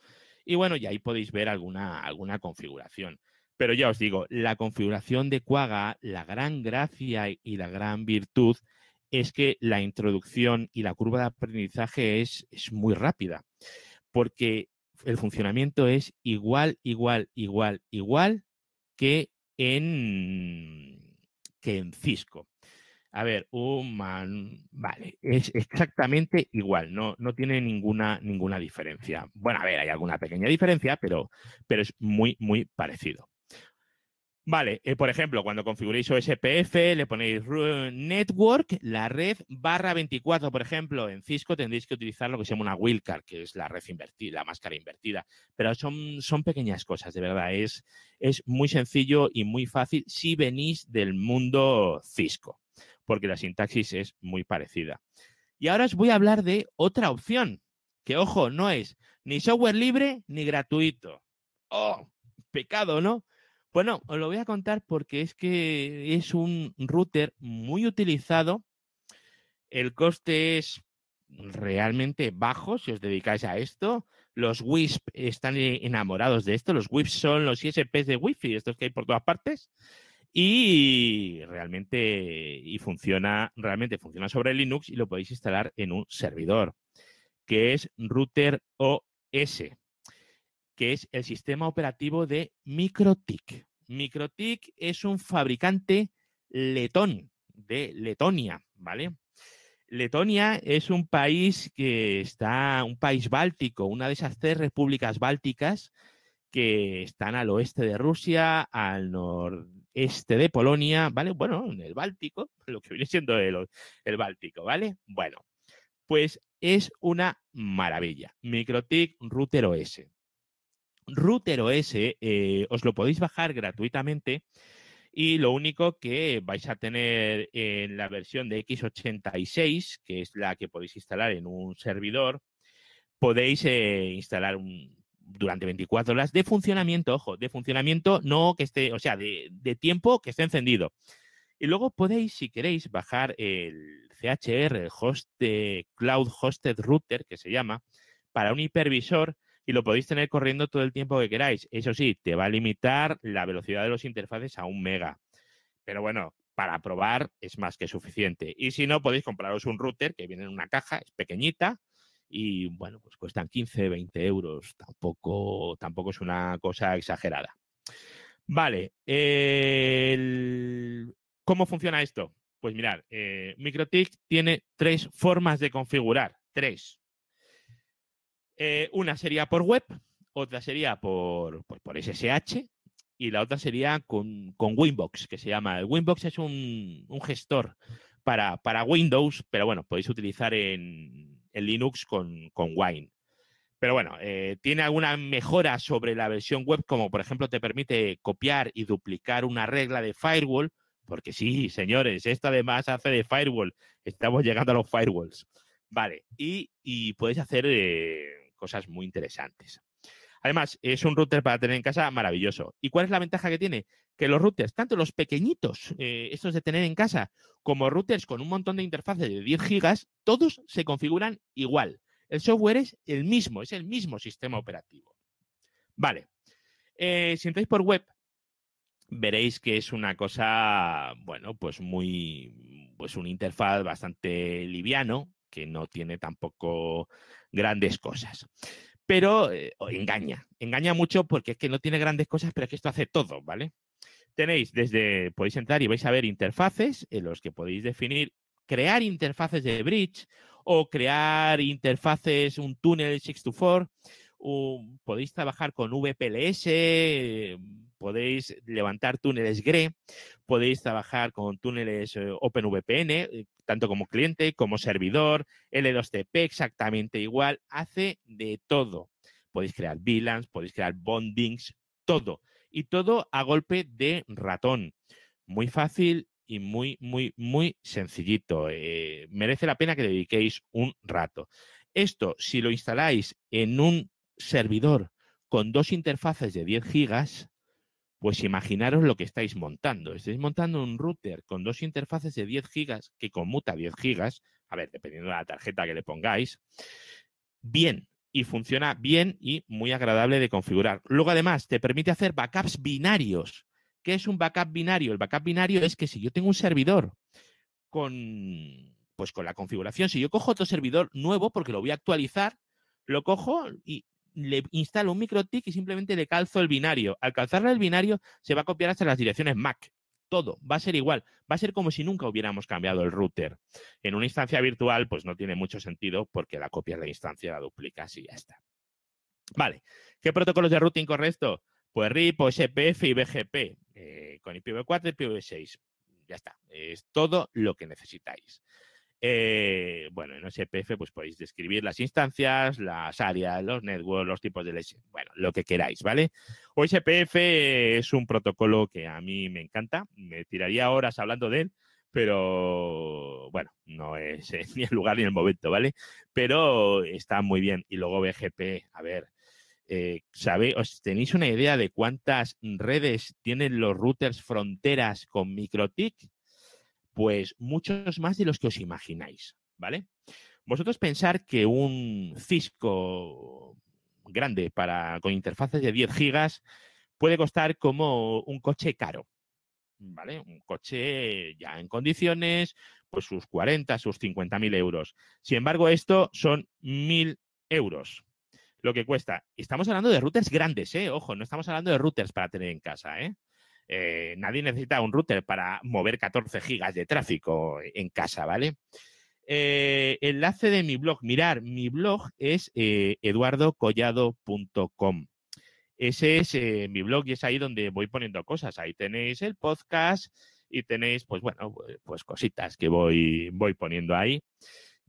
y bueno, y ahí podéis ver alguna, alguna configuración. Pero ya os digo, la configuración de Quagga, la gran gracia y la gran virtud es que la introducción y la curva de aprendizaje es, es muy rápida, porque el funcionamiento es igual, igual, igual, igual que en, que en Cisco. A ver, un man, vale, es exactamente igual, no, no tiene ninguna, ninguna diferencia. Bueno, a ver, hay alguna pequeña diferencia, pero, pero es muy, muy parecido. Vale, eh, por ejemplo, cuando configuréis OSPF, le ponéis network, la red barra 24, por ejemplo, en Cisco tendréis que utilizar lo que se llama una wildcard, que es la red invertida, la máscara invertida. Pero son, son pequeñas cosas, de verdad. Es, es muy sencillo y muy fácil si venís del mundo Cisco porque la sintaxis es muy parecida. Y ahora os voy a hablar de otra opción, que ojo, no es ni software libre ni gratuito. ¡Oh! Pecado, ¿no? Bueno, os lo voy a contar porque es que es un router muy utilizado. El coste es realmente bajo si os dedicáis a esto. Los WISP están enamorados de esto. Los WISP son los ISPs de Wi-Fi, estos que hay por todas partes y realmente y funciona realmente funciona sobre Linux y lo podéis instalar en un servidor que es Router OS que es el sistema operativo de MikroTik. MikroTik es un fabricante letón de Letonia, ¿vale? Letonia es un país que está, un país báltico, una de esas tres repúblicas bálticas que están al oeste de Rusia, al noreste de Polonia, ¿vale? Bueno, en el Báltico, lo que viene siendo el, el Báltico, ¿vale? Bueno, pues es una maravilla. MikroTik Router OS. Router OS eh, os lo podéis bajar gratuitamente y lo único que vais a tener en la versión de x86, que es la que podéis instalar en un servidor, podéis eh, instalar un, durante 24 horas de funcionamiento, ojo, de funcionamiento no que esté, o sea, de, tiempo que esté encendido. Y luego podéis, si queréis, bajar el CHR, el host Cloud Hosted Router, que se llama, para un hipervisor y lo podéis tener corriendo todo el tiempo que queráis. Eso sí, te va a limitar la velocidad de los interfaces a un mega. Pero bueno, para probar es más que suficiente. Y si no, podéis compraros un router que viene en una caja, es pequeñita, y bueno, pues cuestan 15, 20 euros. Tampoco, tampoco es una cosa exagerada. Vale, ¿cómo funciona esto? Pues mirad, eh, tiene tres formas de configurar. Tres. Eh, una sería por web, otra sería por, por SSH y la otra sería con, Winbox, que se llama. Winbox es un, gestor para, para, Windows, pero bueno, podéis utilizar en, Linux con, Wine. Pero bueno, eh, tiene alguna mejora sobre la versión web, como por ejemplo te permite copiar y duplicar una regla de firewall, porque sí, señores, esto además hace de firewall. Estamos llegando a los firewalls. Vale, y, y podéis hacer eh, cosas muy interesantes. Además, es un router para tener en casa maravilloso. ¿Y cuál es la ventaja que tiene? Que los routers, tanto los pequeñitos, eh, estos de tener en casa, como routers con un montón de interfaces de 10 gigas, todos se configuran igual. El software es el mismo, es el mismo sistema operativo. Vale. Eh, si entráis por web, veréis que es una cosa, bueno, pues muy, pues un interfaz bastante liviano, que no tiene tampoco grandes cosas. Pero eh, engaña, engaña mucho porque es que no tiene grandes cosas, pero es que esto hace todo, ¿vale? Tenéis desde, podéis entrar y vais a ver interfaces en los que podéis definir, crear interfaces de bridge o crear interfaces, un túnel 624, podéis trabajar con VPLS, podéis levantar túneles GRE, podéis trabajar con túneles eh, OpenVPN, eh, tanto como cliente como servidor, L2TP exactamente igual, hace de todo. Podéis crear VLANs, podéis crear bondings, todo. Y todo a golpe de ratón. Muy fácil y muy, muy, muy sencillito. Eh, merece la pena que dediquéis un rato. Esto, si lo instaláis en un servidor con dos interfaces de 10 gigas, pues imaginaros lo que estáis montando. Estáis montando un router con dos interfaces de 10 gigas que conmuta 10 gigas, a ver, dependiendo de la tarjeta que le pongáis, bien y funciona bien y muy agradable de configurar. Luego, además, te permite hacer backups binarios. ¿Qué es un backup binario? El backup binario es que si yo tengo un servidor con, pues con la configuración, si yo cojo otro servidor nuevo porque lo voy a actualizar, lo cojo y le instalo un MikroTik y simplemente le calzo el binario. Al calzarle el binario se va a copiar hasta las direcciones MAC. Todo va a ser igual. Va a ser como si nunca hubiéramos cambiado el router. En una instancia virtual, pues no tiene mucho sentido porque la copia de la instancia, la duplicas y ya está. Vale. ¿Qué protocolos de routing correcto? Pues RIP, SPF y BGP. Eh, con IPv4 y IPv6. Ya está. Es todo lo que necesitáis. Eh, bueno, en SPF pues podéis describir las instancias, las áreas, los networks, los tipos de leche, bueno, lo que queráis, ¿vale? OSPF es un protocolo que a mí me encanta, me tiraría horas hablando de él, pero bueno, no es ni el lugar ni el momento, ¿vale? Pero está muy bien. Y luego BGP, a ver, eh, ¿os tenéis una idea de cuántas redes tienen los routers fronteras con MikroTik? Pues muchos más de los que os imagináis, ¿vale? Vosotros pensar que un Cisco grande para, con interfaces de 10 gigas puede costar como un coche caro, ¿vale? Un coche ya en condiciones, pues sus 40, sus 50 mil euros. Sin embargo, esto son mil euros lo que cuesta. Estamos hablando de routers grandes, ¿eh? Ojo, no estamos hablando de routers para tener en casa, ¿eh? Eh, nadie necesita un router para mover 14 gigas de tráfico en casa, ¿vale? Eh, enlace de mi blog. Mirar, mi blog es eh, eduardocollado.com. Ese es mi blog y es ahí donde voy poniendo cosas. Ahí tenéis el podcast y tenéis, pues bueno, pues, pues cositas que voy, voy poniendo ahí.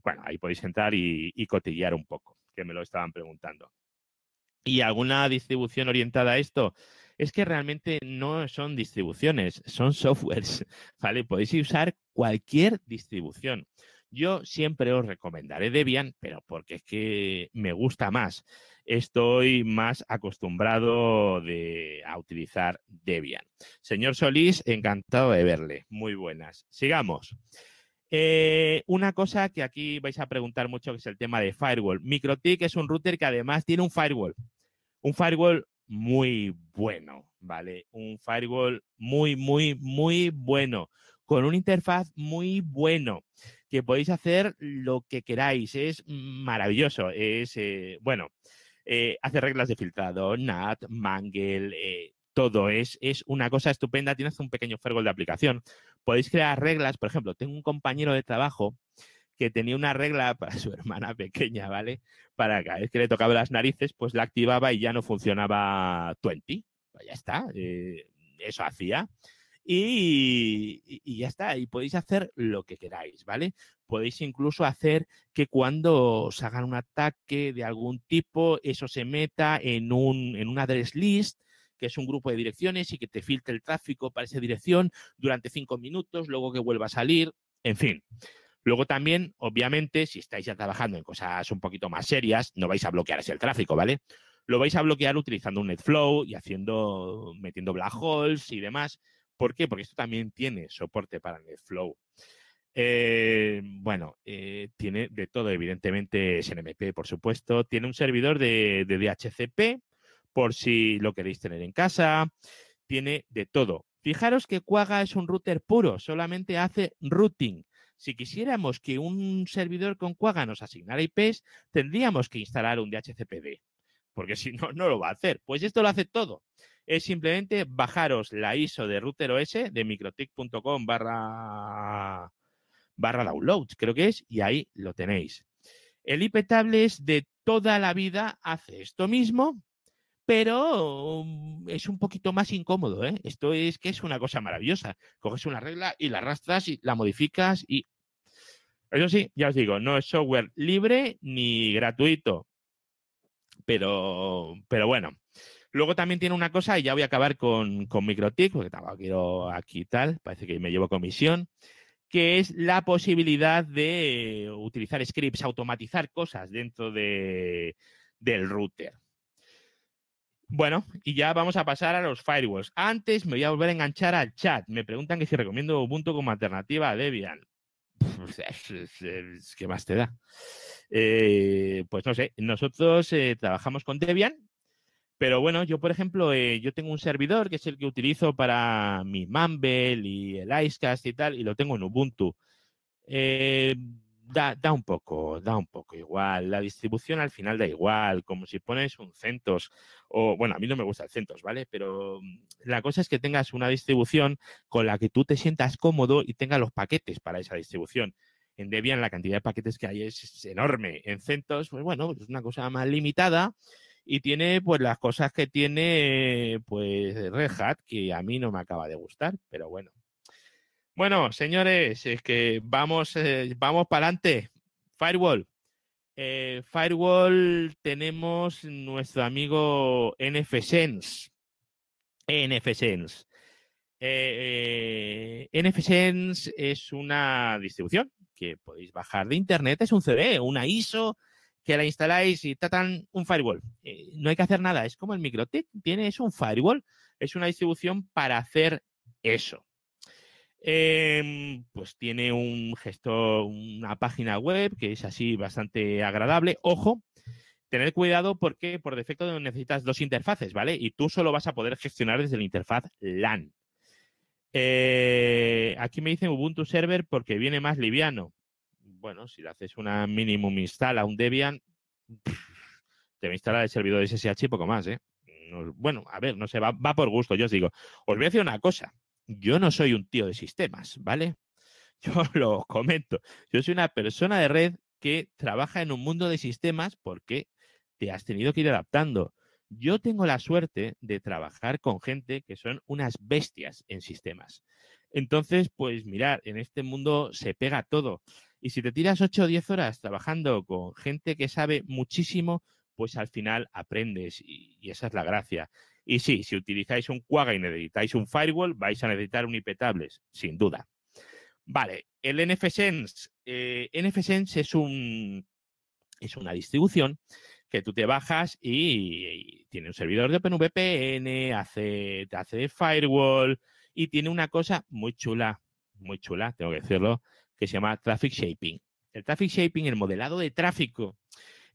Bueno, ahí podéis entrar y, y cotillear un poco, que me lo estaban preguntando. ¿Y alguna distribución orientada a esto? Es que realmente no son distribuciones, son softwares, ¿vale? Podéis usar cualquier distribución. Yo siempre os recomendaré Debian, pero porque es que me gusta más. Estoy más acostumbrado a utilizar Debian. Señor Solís, encantado de verle. Muy buenas. Sigamos. Eh, una cosa que aquí vais a preguntar mucho que es el tema de firewall. MikroTik es un router que además tiene un firewall. Un firewall muy bueno, ¿vale? Un firewall muy, muy, muy bueno. Con una interfaz muy bueno. Que podéis hacer lo que queráis. Es maravilloso. Es, eh, bueno, eh, hace reglas de filtrado, NAT, Mangle, todo. Es, es una cosa estupenda. Tienes un pequeño firewall de aplicación. Podéis crear reglas. Por ejemplo, tengo un compañero de trabajo que tenía una regla para su hermana pequeña, ¿vale? Para cada vez que le tocaba las narices, pues la activaba y ya no funcionaba 20. Pues ya está. Eh, eso hacía. Y, ya está, y podéis hacer lo que queráis, ¿vale? Podéis incluso hacer que cuando os hagan un ataque de algún tipo, eso se meta en un, en un address list que es un grupo de direcciones y que te filtre el tráfico para esa dirección durante cinco minutos, luego que vuelva a salir, en fin. Luego también, obviamente, si estáis ya trabajando en cosas un poquito más serias, no vais a bloquear ese tráfico, ¿vale? Lo vais a bloquear utilizando un NetFlow y haciendo, metiendo black holes y demás. ¿Por qué? Porque esto también tiene soporte para NetFlow. Eh, bueno, eh, tiene de todo, evidentemente, SNMP, por supuesto. Tiene un servidor de, de DHCP, por si lo queréis tener en casa. Tiene de todo. Fijaros que Quagga es un router puro, solamente hace routing. Si quisiéramos que un servidor con Quagga nos asignara IPs, tendríamos que instalar un DHCPD, porque si no, no lo va a hacer. Pues esto lo hace todo. Es simplemente bajaros la ISO de router OS de microtic.com barra, barra downloads, creo que es, y ahí lo tenéis. El IP Tables de toda la vida hace esto mismo, pero mm, es un poquito más incómodo. ¿eh? Esto es que es una cosa maravillosa. Coges una regla y la arrastras y la modificas y... Eso sí, ya os digo, no es software libre ni gratuito. Pero, pero bueno. Luego también tiene una cosa, y ya voy a acabar con, con MikroTik, porque tampoco quiero aquí tal, parece que me llevo comisión, que es la posibilidad de utilizar scripts, automatizar cosas dentro de, del router. Bueno, y ya vamos a pasar a los firewalls. Antes me voy a volver a enganchar al chat. Me preguntan que si recomiendo Ubuntu como alternativa a Debian. ¿Qué más te da? Eh, pues no sé, nosotros eh, trabajamos con Debian, pero bueno, yo por ejemplo, eh, yo tengo un servidor que es el que utilizo para mi Mumble y el Icecast y tal, y lo tengo en Ubuntu da, da, un poco, da un poco igual. La distribución al final da igual, como si pones un CentOS o, bueno, a mí no me gusta el CentOS, ¿vale? Pero mm, la cosa es que tengas una distribución con la que tú te sientas cómodo y tenga los paquetes para esa distribución. En Debian la cantidad de paquetes que hay es enorme. En CentOS, pues bueno, es una cosa más limitada y tiene pues las cosas que tiene pues Red Hat que a mí no me acaba de gustar, pero bueno, bueno, señores, es que vamos, eh, vamos para adelante. Firewall. Eh, Firewall tenemos nuestro amigo NFSense. NFSense. Eh, NFSense es una distribución que podéis bajar de internet. Es un CD, una ISO que la instaláis y tratan un firewall. no hay que hacer nada. Es como el MikroTik. Tiene, es un firewall. Es una distribución para hacer eso. Em, pues tiene un gestor, una página web que es así bastante agradable. Ojo, tener cuidado porque por defecto necesitas dos interfaces, ¿vale? Y tú solo vas a poder gestionar desde la interfaz LAN. Eh, aquí me dicen Ubuntu Server porque viene más liviano. Bueno, si le haces una minimum install a un Debian, te va a instalar el servidor de SSH y poco más, ¿eh? bueno, a ver, no sé, va, va por gusto. Yo os digo, os voy a decir una cosa yo no soy un tío de sistemas, ¿vale? Yo lo comento. Yo soy una persona de red que trabaja en un mundo de sistemas porque te has tenido que ir adaptando. Yo tengo la suerte de trabajar con gente que son unas bestias en sistemas. Entonces, pues mirar, en este mundo se pega todo. Y si te tiras 8 o 10 horas trabajando con gente que sabe muchísimo, pues al final aprendes y, y esa es la gracia. Y sí, si utilizáis un Quagga y necesitáis un firewall, vais a necesitar un IP tables, sin duda. Vale, el NFSense. Eh, NFSense es un es una distribución que tú te bajas y, tiene un servidor de OpenVPN, hace, hace firewall y tiene una cosa muy chula, muy chula, tengo que decirlo, que se llama Traffic Shaping. El Traffic Shaping, el modelado de tráfico,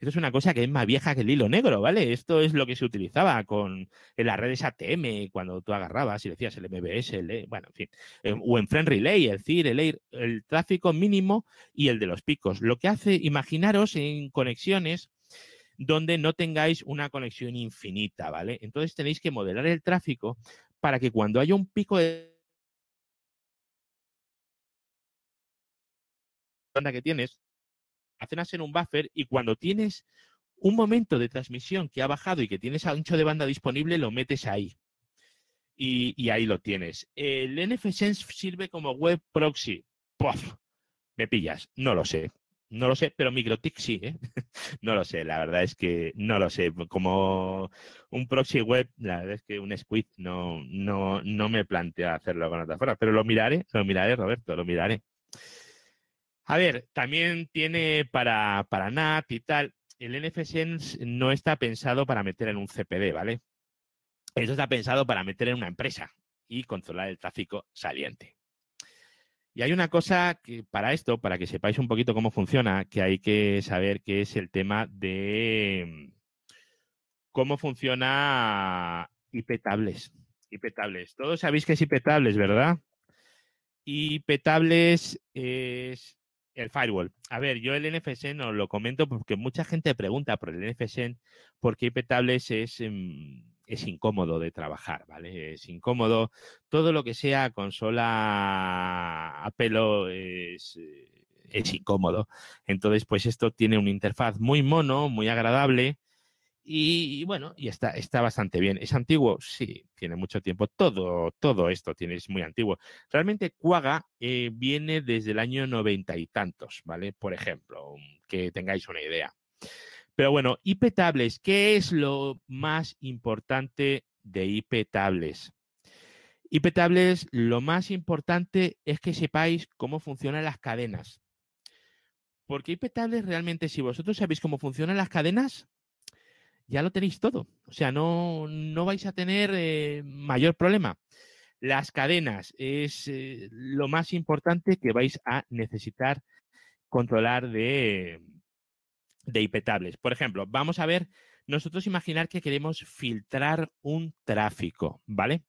esto es una cosa que es más vieja que el hilo negro, ¿vale? Esto es lo que se utilizaba con en las redes ATM, cuando tú agarrabas y decías el MBS, el, bueno, en fin, eh, o en Friend Relay, el CIR, el el tráfico mínimo y el de los picos. Lo que hace, imaginaros en conexiones donde no tengáis una conexión infinita, ¿vale? Entonces tenéis que modelar el tráfico para que cuando haya un pico de que tienes, hacenas en un buffer y cuando tienes un momento de transmisión que ha bajado y que tienes ancho de banda disponible, lo metes ahí. Y, ahí lo tienes. El NFSense sirve como web proxy. ¡Puff! Me pillas. No lo sé. No lo sé, pero MikroTik sí, ¿eh? no lo sé, la verdad es que no lo sé. Como un proxy web, la verdad es que un squid no, no, no me plantea hacerlo con otra forma, pero lo miraré, lo miraré, Roberto, lo miraré. A ver, también tiene para, para NAT y tal. El NFSense no está pensado para meter en un CPD, ¿vale? Eso está pensado para meter en una empresa y controlar el tráfico saliente. Y hay una cosa que para esto, para que sepáis un poquito cómo funciona, que hay que saber que es el tema de cómo funciona IP tables. Todos sabéis que es IP tables, ¿verdad? IP tables es el firewall. A ver, yo el NFC no lo comento porque mucha gente pregunta por el NFC porque IP Tables es, em, es incómodo de trabajar, ¿vale? Es incómodo. Todo lo que sea consola a pelo es, es incómodo. Entonces, pues esto tiene una interfaz muy mono, muy agradable y, bueno, y está, está bastante bien. ¿Es antiguo? Sí, tiene mucho tiempo. Todo, todo esto tiene, es muy antiguo. Realmente Quagga eh, viene desde el año noventa y tantos, ¿vale? Por ejemplo, que tengáis una idea. Pero bueno, IP Tables, ¿qué es lo más importante de? IP Tables, lo más importante es que sepáis cómo funcionan las cadenas. Porque IP Tables realmente, si vosotros sabéis cómo funcionan las cadenas, ya lo tenéis todo. O sea, no, no vais a tener eh, mayor problema. Las cadenas es eh, lo más importante que vais a necesitar controlar de, de IP tables. Por ejemplo, vamos a ver, nosotros imaginar que queremos filtrar un tráfico, ¿vale?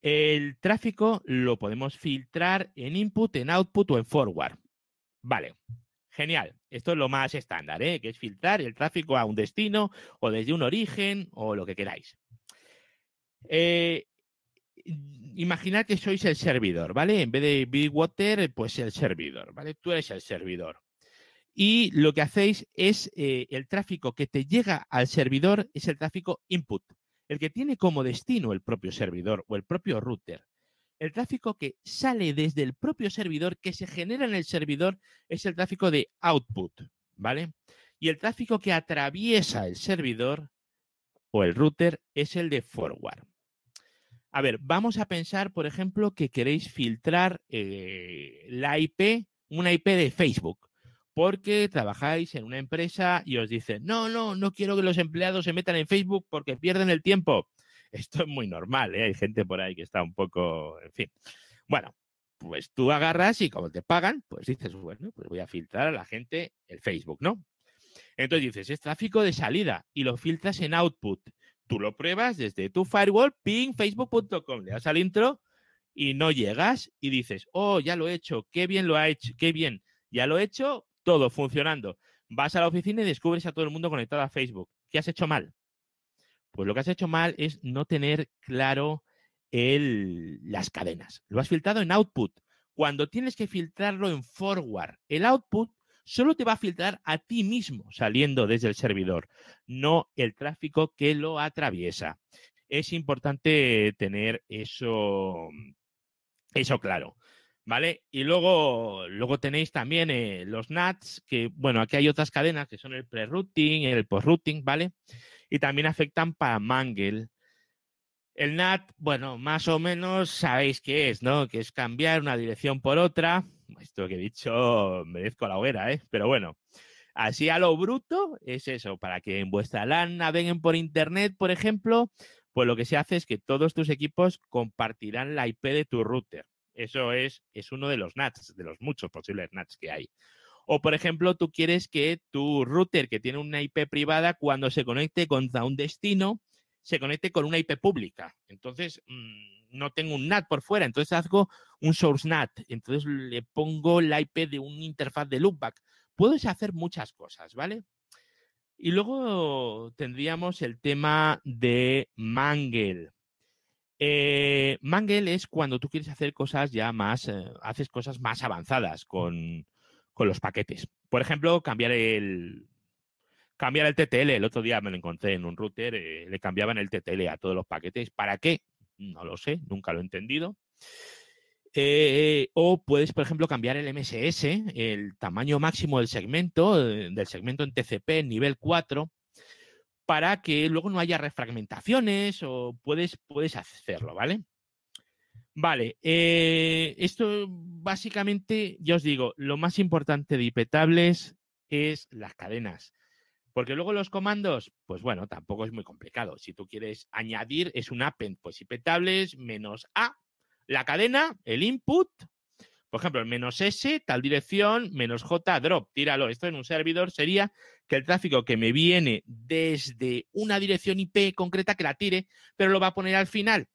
El tráfico lo podemos filtrar en input, en output o en forward. Vale, Genial. Esto es lo más estándar, ¿eh? que es filtrar el tráfico a un destino o desde un origen o lo que queráis. Eh, imaginad que sois el servidor, ¿vale? En vez de Bigwater, pues el servidor, ¿vale? Tú eres el servidor. Y lo que hacéis es eh, el tráfico que te llega al servidor es el tráfico input, el que tiene como destino el propio servidor o el propio router. El tráfico que sale desde el propio servidor, que se genera en el servidor, es el tráfico de output, ¿vale? Y el tráfico que atraviesa el servidor o el router es el de forward. A ver, vamos a pensar, por ejemplo, que queréis filtrar eh, la IP, una IP de Facebook, porque trabajáis en una empresa y os dicen, no, no, no quiero que los empleados se metan en Facebook porque pierden el tiempo. Esto es muy normal, ¿eh? Hay gente por ahí que está un poco, en fin. Bueno, pues tú agarras y como te pagan, pues dices, bueno, pues voy a filtrar a la gente el Facebook, ¿no? Entonces dices, es tráfico de salida y lo filtras en output. Tú lo pruebas desde tu firewall, ping, facebook.com, le das al intro y no llegas y dices, oh, ya lo he hecho, qué bien lo ha hecho, qué bien, ya lo he hecho, todo funcionando. Vas a la oficina y descubres a todo el mundo conectado a Facebook. ¿Qué has hecho mal? Pues lo que has hecho mal es no tener claro las cadenas. Lo has filtrado en output. Cuando tienes que filtrarlo en forward, el output solo te va a filtrar a ti mismo saliendo desde el servidor, no el tráfico que lo atraviesa. Es importante tener eso, eso claro. ¿Vale? Y luego, luego tenéis también eh, los NATs, que, bueno, aquí hay otras cadenas que son el pre-routing, el post-routing, ¿vale? Y también afectan para Mangle. El NAT, bueno, más o menos sabéis qué es, ¿no? Que es cambiar una dirección por otra. Esto que he dicho merezco la hoguera, ¿eh? Pero bueno, así a lo bruto es eso, para que en vuestra LAN naveguen por Internet, por ejemplo, pues lo que se hace es que todos tus equipos compartirán la IP de tu router. Eso es, es uno de los NATs, de los muchos posibles NATs que hay. O, por ejemplo, tú quieres que tu router que tiene una IP privada, cuando se conecte contra un destino, se conecte con una IP pública. Entonces, mm, no tengo un NAT por fuera, entonces hago un source NAT. Entonces le pongo la IP de una interfaz de loopback. Puedes hacer muchas cosas, ¿vale? Y luego tendríamos el tema de Mangle. Eh, Mangle es cuando tú quieres hacer cosas ya más, eh, haces cosas más avanzadas con, con los paquetes. Por ejemplo, cambiar el, cambiar el TTL. El otro día me lo encontré en un router, eh, le cambiaban el TTL a todos los paquetes. ¿Para qué? No lo sé, nunca lo he entendido. Eh, o puedes, por ejemplo, cambiar el MSS, el tamaño máximo del segmento, eh, del segmento en TCP, nivel 4, para que luego no haya refragmentaciones o puedes, puedes hacerlo, ¿vale? Vale, esto básicamente, ya os digo, lo más importante de IPtables es las cadenas. Porque luego los comandos, pues bueno, tampoco es muy complicado. Si tú quieres añadir, es un append, pues iptables menos A, la cadena, el input, por ejemplo, menos S, tal dirección, menos J, drop, tíralo. Esto en un servidor sería que el tráfico que me viene desde una dirección IP concreta que la tire, pero lo va a poner al final.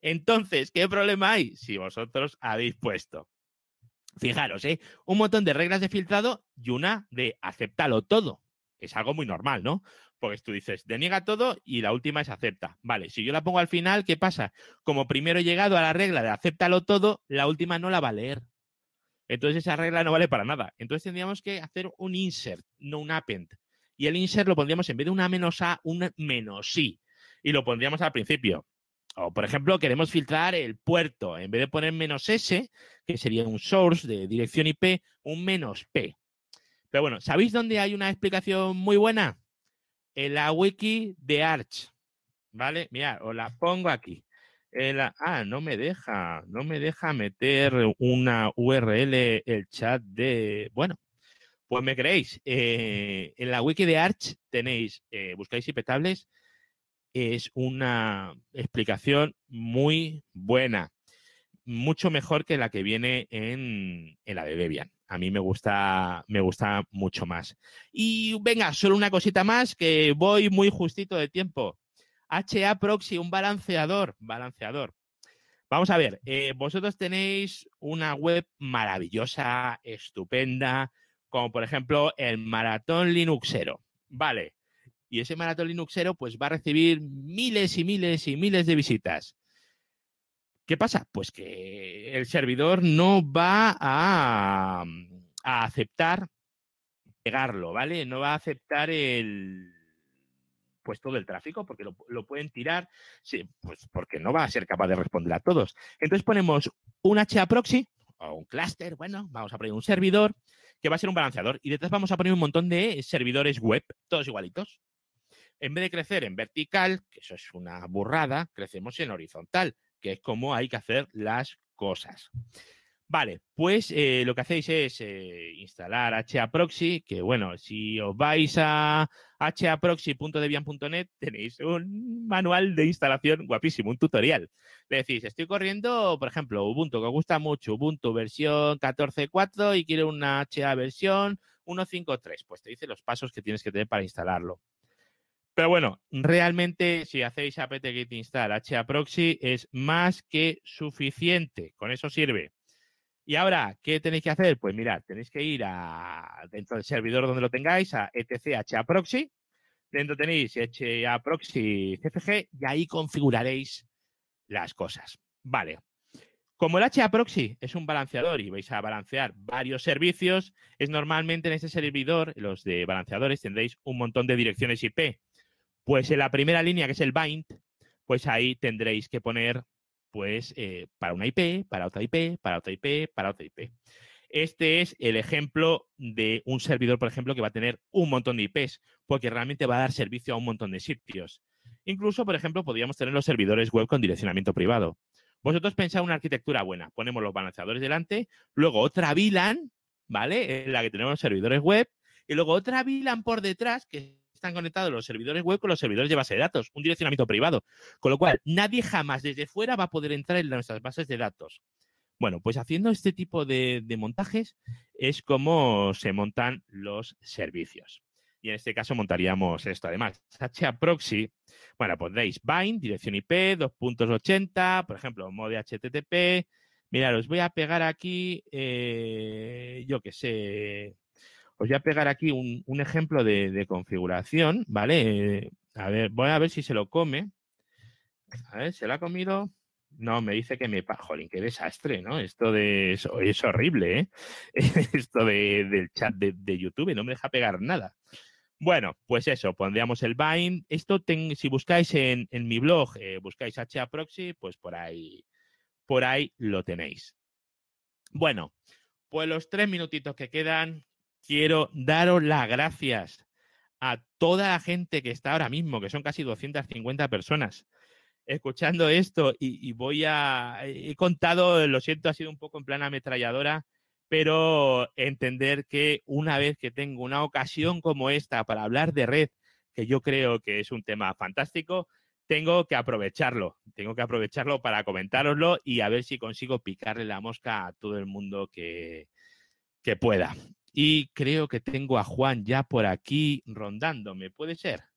Entonces, ¿qué problema hay? Si vosotros habéis puesto, fijaros, ¿eh? un montón de reglas de filtrado y una de aceptalo todo es algo muy normal, ¿no? Porque tú dices, deniega todo y la última es acepta. Vale, si yo la pongo al final, ¿qué pasa? Como primero he llegado a la regla de acéptalo todo, la última no la va a leer. Entonces esa regla no vale para nada. Entonces tendríamos que hacer un insert, no un append. Y el insert lo pondríamos en vez de una menos A, un menos I. Y lo pondríamos al principio. O, por ejemplo, queremos filtrar el puerto. En vez de poner menos S, que sería un source de dirección IP, un menos P. Pero bueno, ¿sabéis dónde hay una explicación muy buena? En la wiki de Arch. ¿Vale? Mira, os la pongo aquí. ah, no me deja, no me deja meter una URL, el chat de. Bueno, pues me creéis. Eh, en la wiki de Arch tenéis, eh, buscáis iptables, es una explicación muy buena, mucho mejor que la que viene en, en la de Debian a mí me gusta, me gusta mucho más. Y venga, solo una cosita más, que voy muy justito de tiempo. HA Proxy, un balanceador, balanceador. Vamos a ver, eh, vosotros tenéis una web maravillosa, estupenda, como por ejemplo el Maratón Linuxero. Vale. Y ese Maratón Linuxero pues va a recibir miles y miles y miles de visitas. ¿Qué pasa? Pues que el servidor no va a, aceptar pegarlo, ¿vale? No va a aceptar el pues todo el tráfico, porque lo, pueden tirar, sí, pues porque no va a ser capaz de responder a todos. Entonces ponemos un HA proxy o un cluster, bueno, vamos a poner un servidor que va a ser un balanceador y detrás vamos a poner un montón de servidores web, todos igualitos. En vez de crecer en vertical, que eso es una burrada, crecemos en horizontal que es como hay que hacer las cosas. Vale, pues eh, lo que hacéis es eh, instalar HAProxy, que bueno, si os vais a haproxy.debian.net tenéis un manual de instalación guapísimo, un tutorial. Le decís, estoy corriendo, por ejemplo, Ubuntu, que os gusta mucho, Ubuntu versión 14.4 y quiero una HA versión 1.5.3. Pues te dice los pasos que tienes que tener para instalarlo. Pero bueno, realmente si hacéis apt-get install haproxy es más que suficiente. Con eso sirve. Y ahora, ¿qué tenéis que hacer? Pues mirad, tenéis que ir a dentro del servidor donde lo tengáis, a etc haproxy. Dentro tenéis haproxy cfg y ahí configuraréis las cosas. Vale. Como el haproxy es un balanceador y vais a balancear varios servicios, es normalmente en ese servidor, los de balanceadores, tendréis un montón de direcciones IP pues en la primera línea, que es el bind, pues ahí tendréis que poner, pues, eh, para una IP, para otra IP, para otra IP, para otra IP. Este es el ejemplo de un servidor, por ejemplo, que va a tener un montón de IPs, porque realmente va a dar servicio a un montón de sitios. Incluso, por ejemplo, podríamos tener los servidores web con direccionamiento privado. Vosotros pensáis una arquitectura buena. Ponemos los balanceadores delante, luego otra VLAN, ¿vale? En la que tenemos los servidores web, y luego otra VLAN por detrás que están conectados los servidores web con los servidores de base de datos, un direccionamiento privado. Con lo cual, nadie jamás desde fuera va a poder entrar en nuestras bases de datos. Bueno, pues haciendo este tipo de, montajes es como se montan los servicios. Y en este caso montaríamos esto. Además, HA Proxy, bueno, pondréis bind, dirección IP, 2.80, por ejemplo, mode HTTP. Mirad, os voy a pegar aquí, eh, yo qué sé, os voy a pegar aquí un, ejemplo de, configuración, ¿vale? a ver, voy a ver si se lo come. A ver, ¿se lo ha comido? No, me dice que me... Jolín, qué desastre, ¿no? Esto de... Es, horrible, ¿eh? Esto del chat de, YouTube no me deja pegar nada. Bueno, pues eso, pondríamos el bind. Esto, si buscáis en, mi blog, eh, buscáis HA Proxy, pues por ahí, por ahí lo tenéis. Bueno, pues los tres minutitos que quedan, quiero daros las gracias a toda la gente que está ahora mismo, que son casi 250 personas, escuchando esto y, voy a... He contado, lo siento, ha sido un poco en plan ametralladora, pero entender que una vez que tengo una ocasión como esta para hablar de red, que yo creo que es un tema fantástico, tengo que aprovecharlo, tengo que aprovecharlo para comentároslo y a ver si consigo picarle la mosca a todo el mundo que, que pueda. Y creo que tengo a Juan ya por aquí rondándome, ¿puede ser?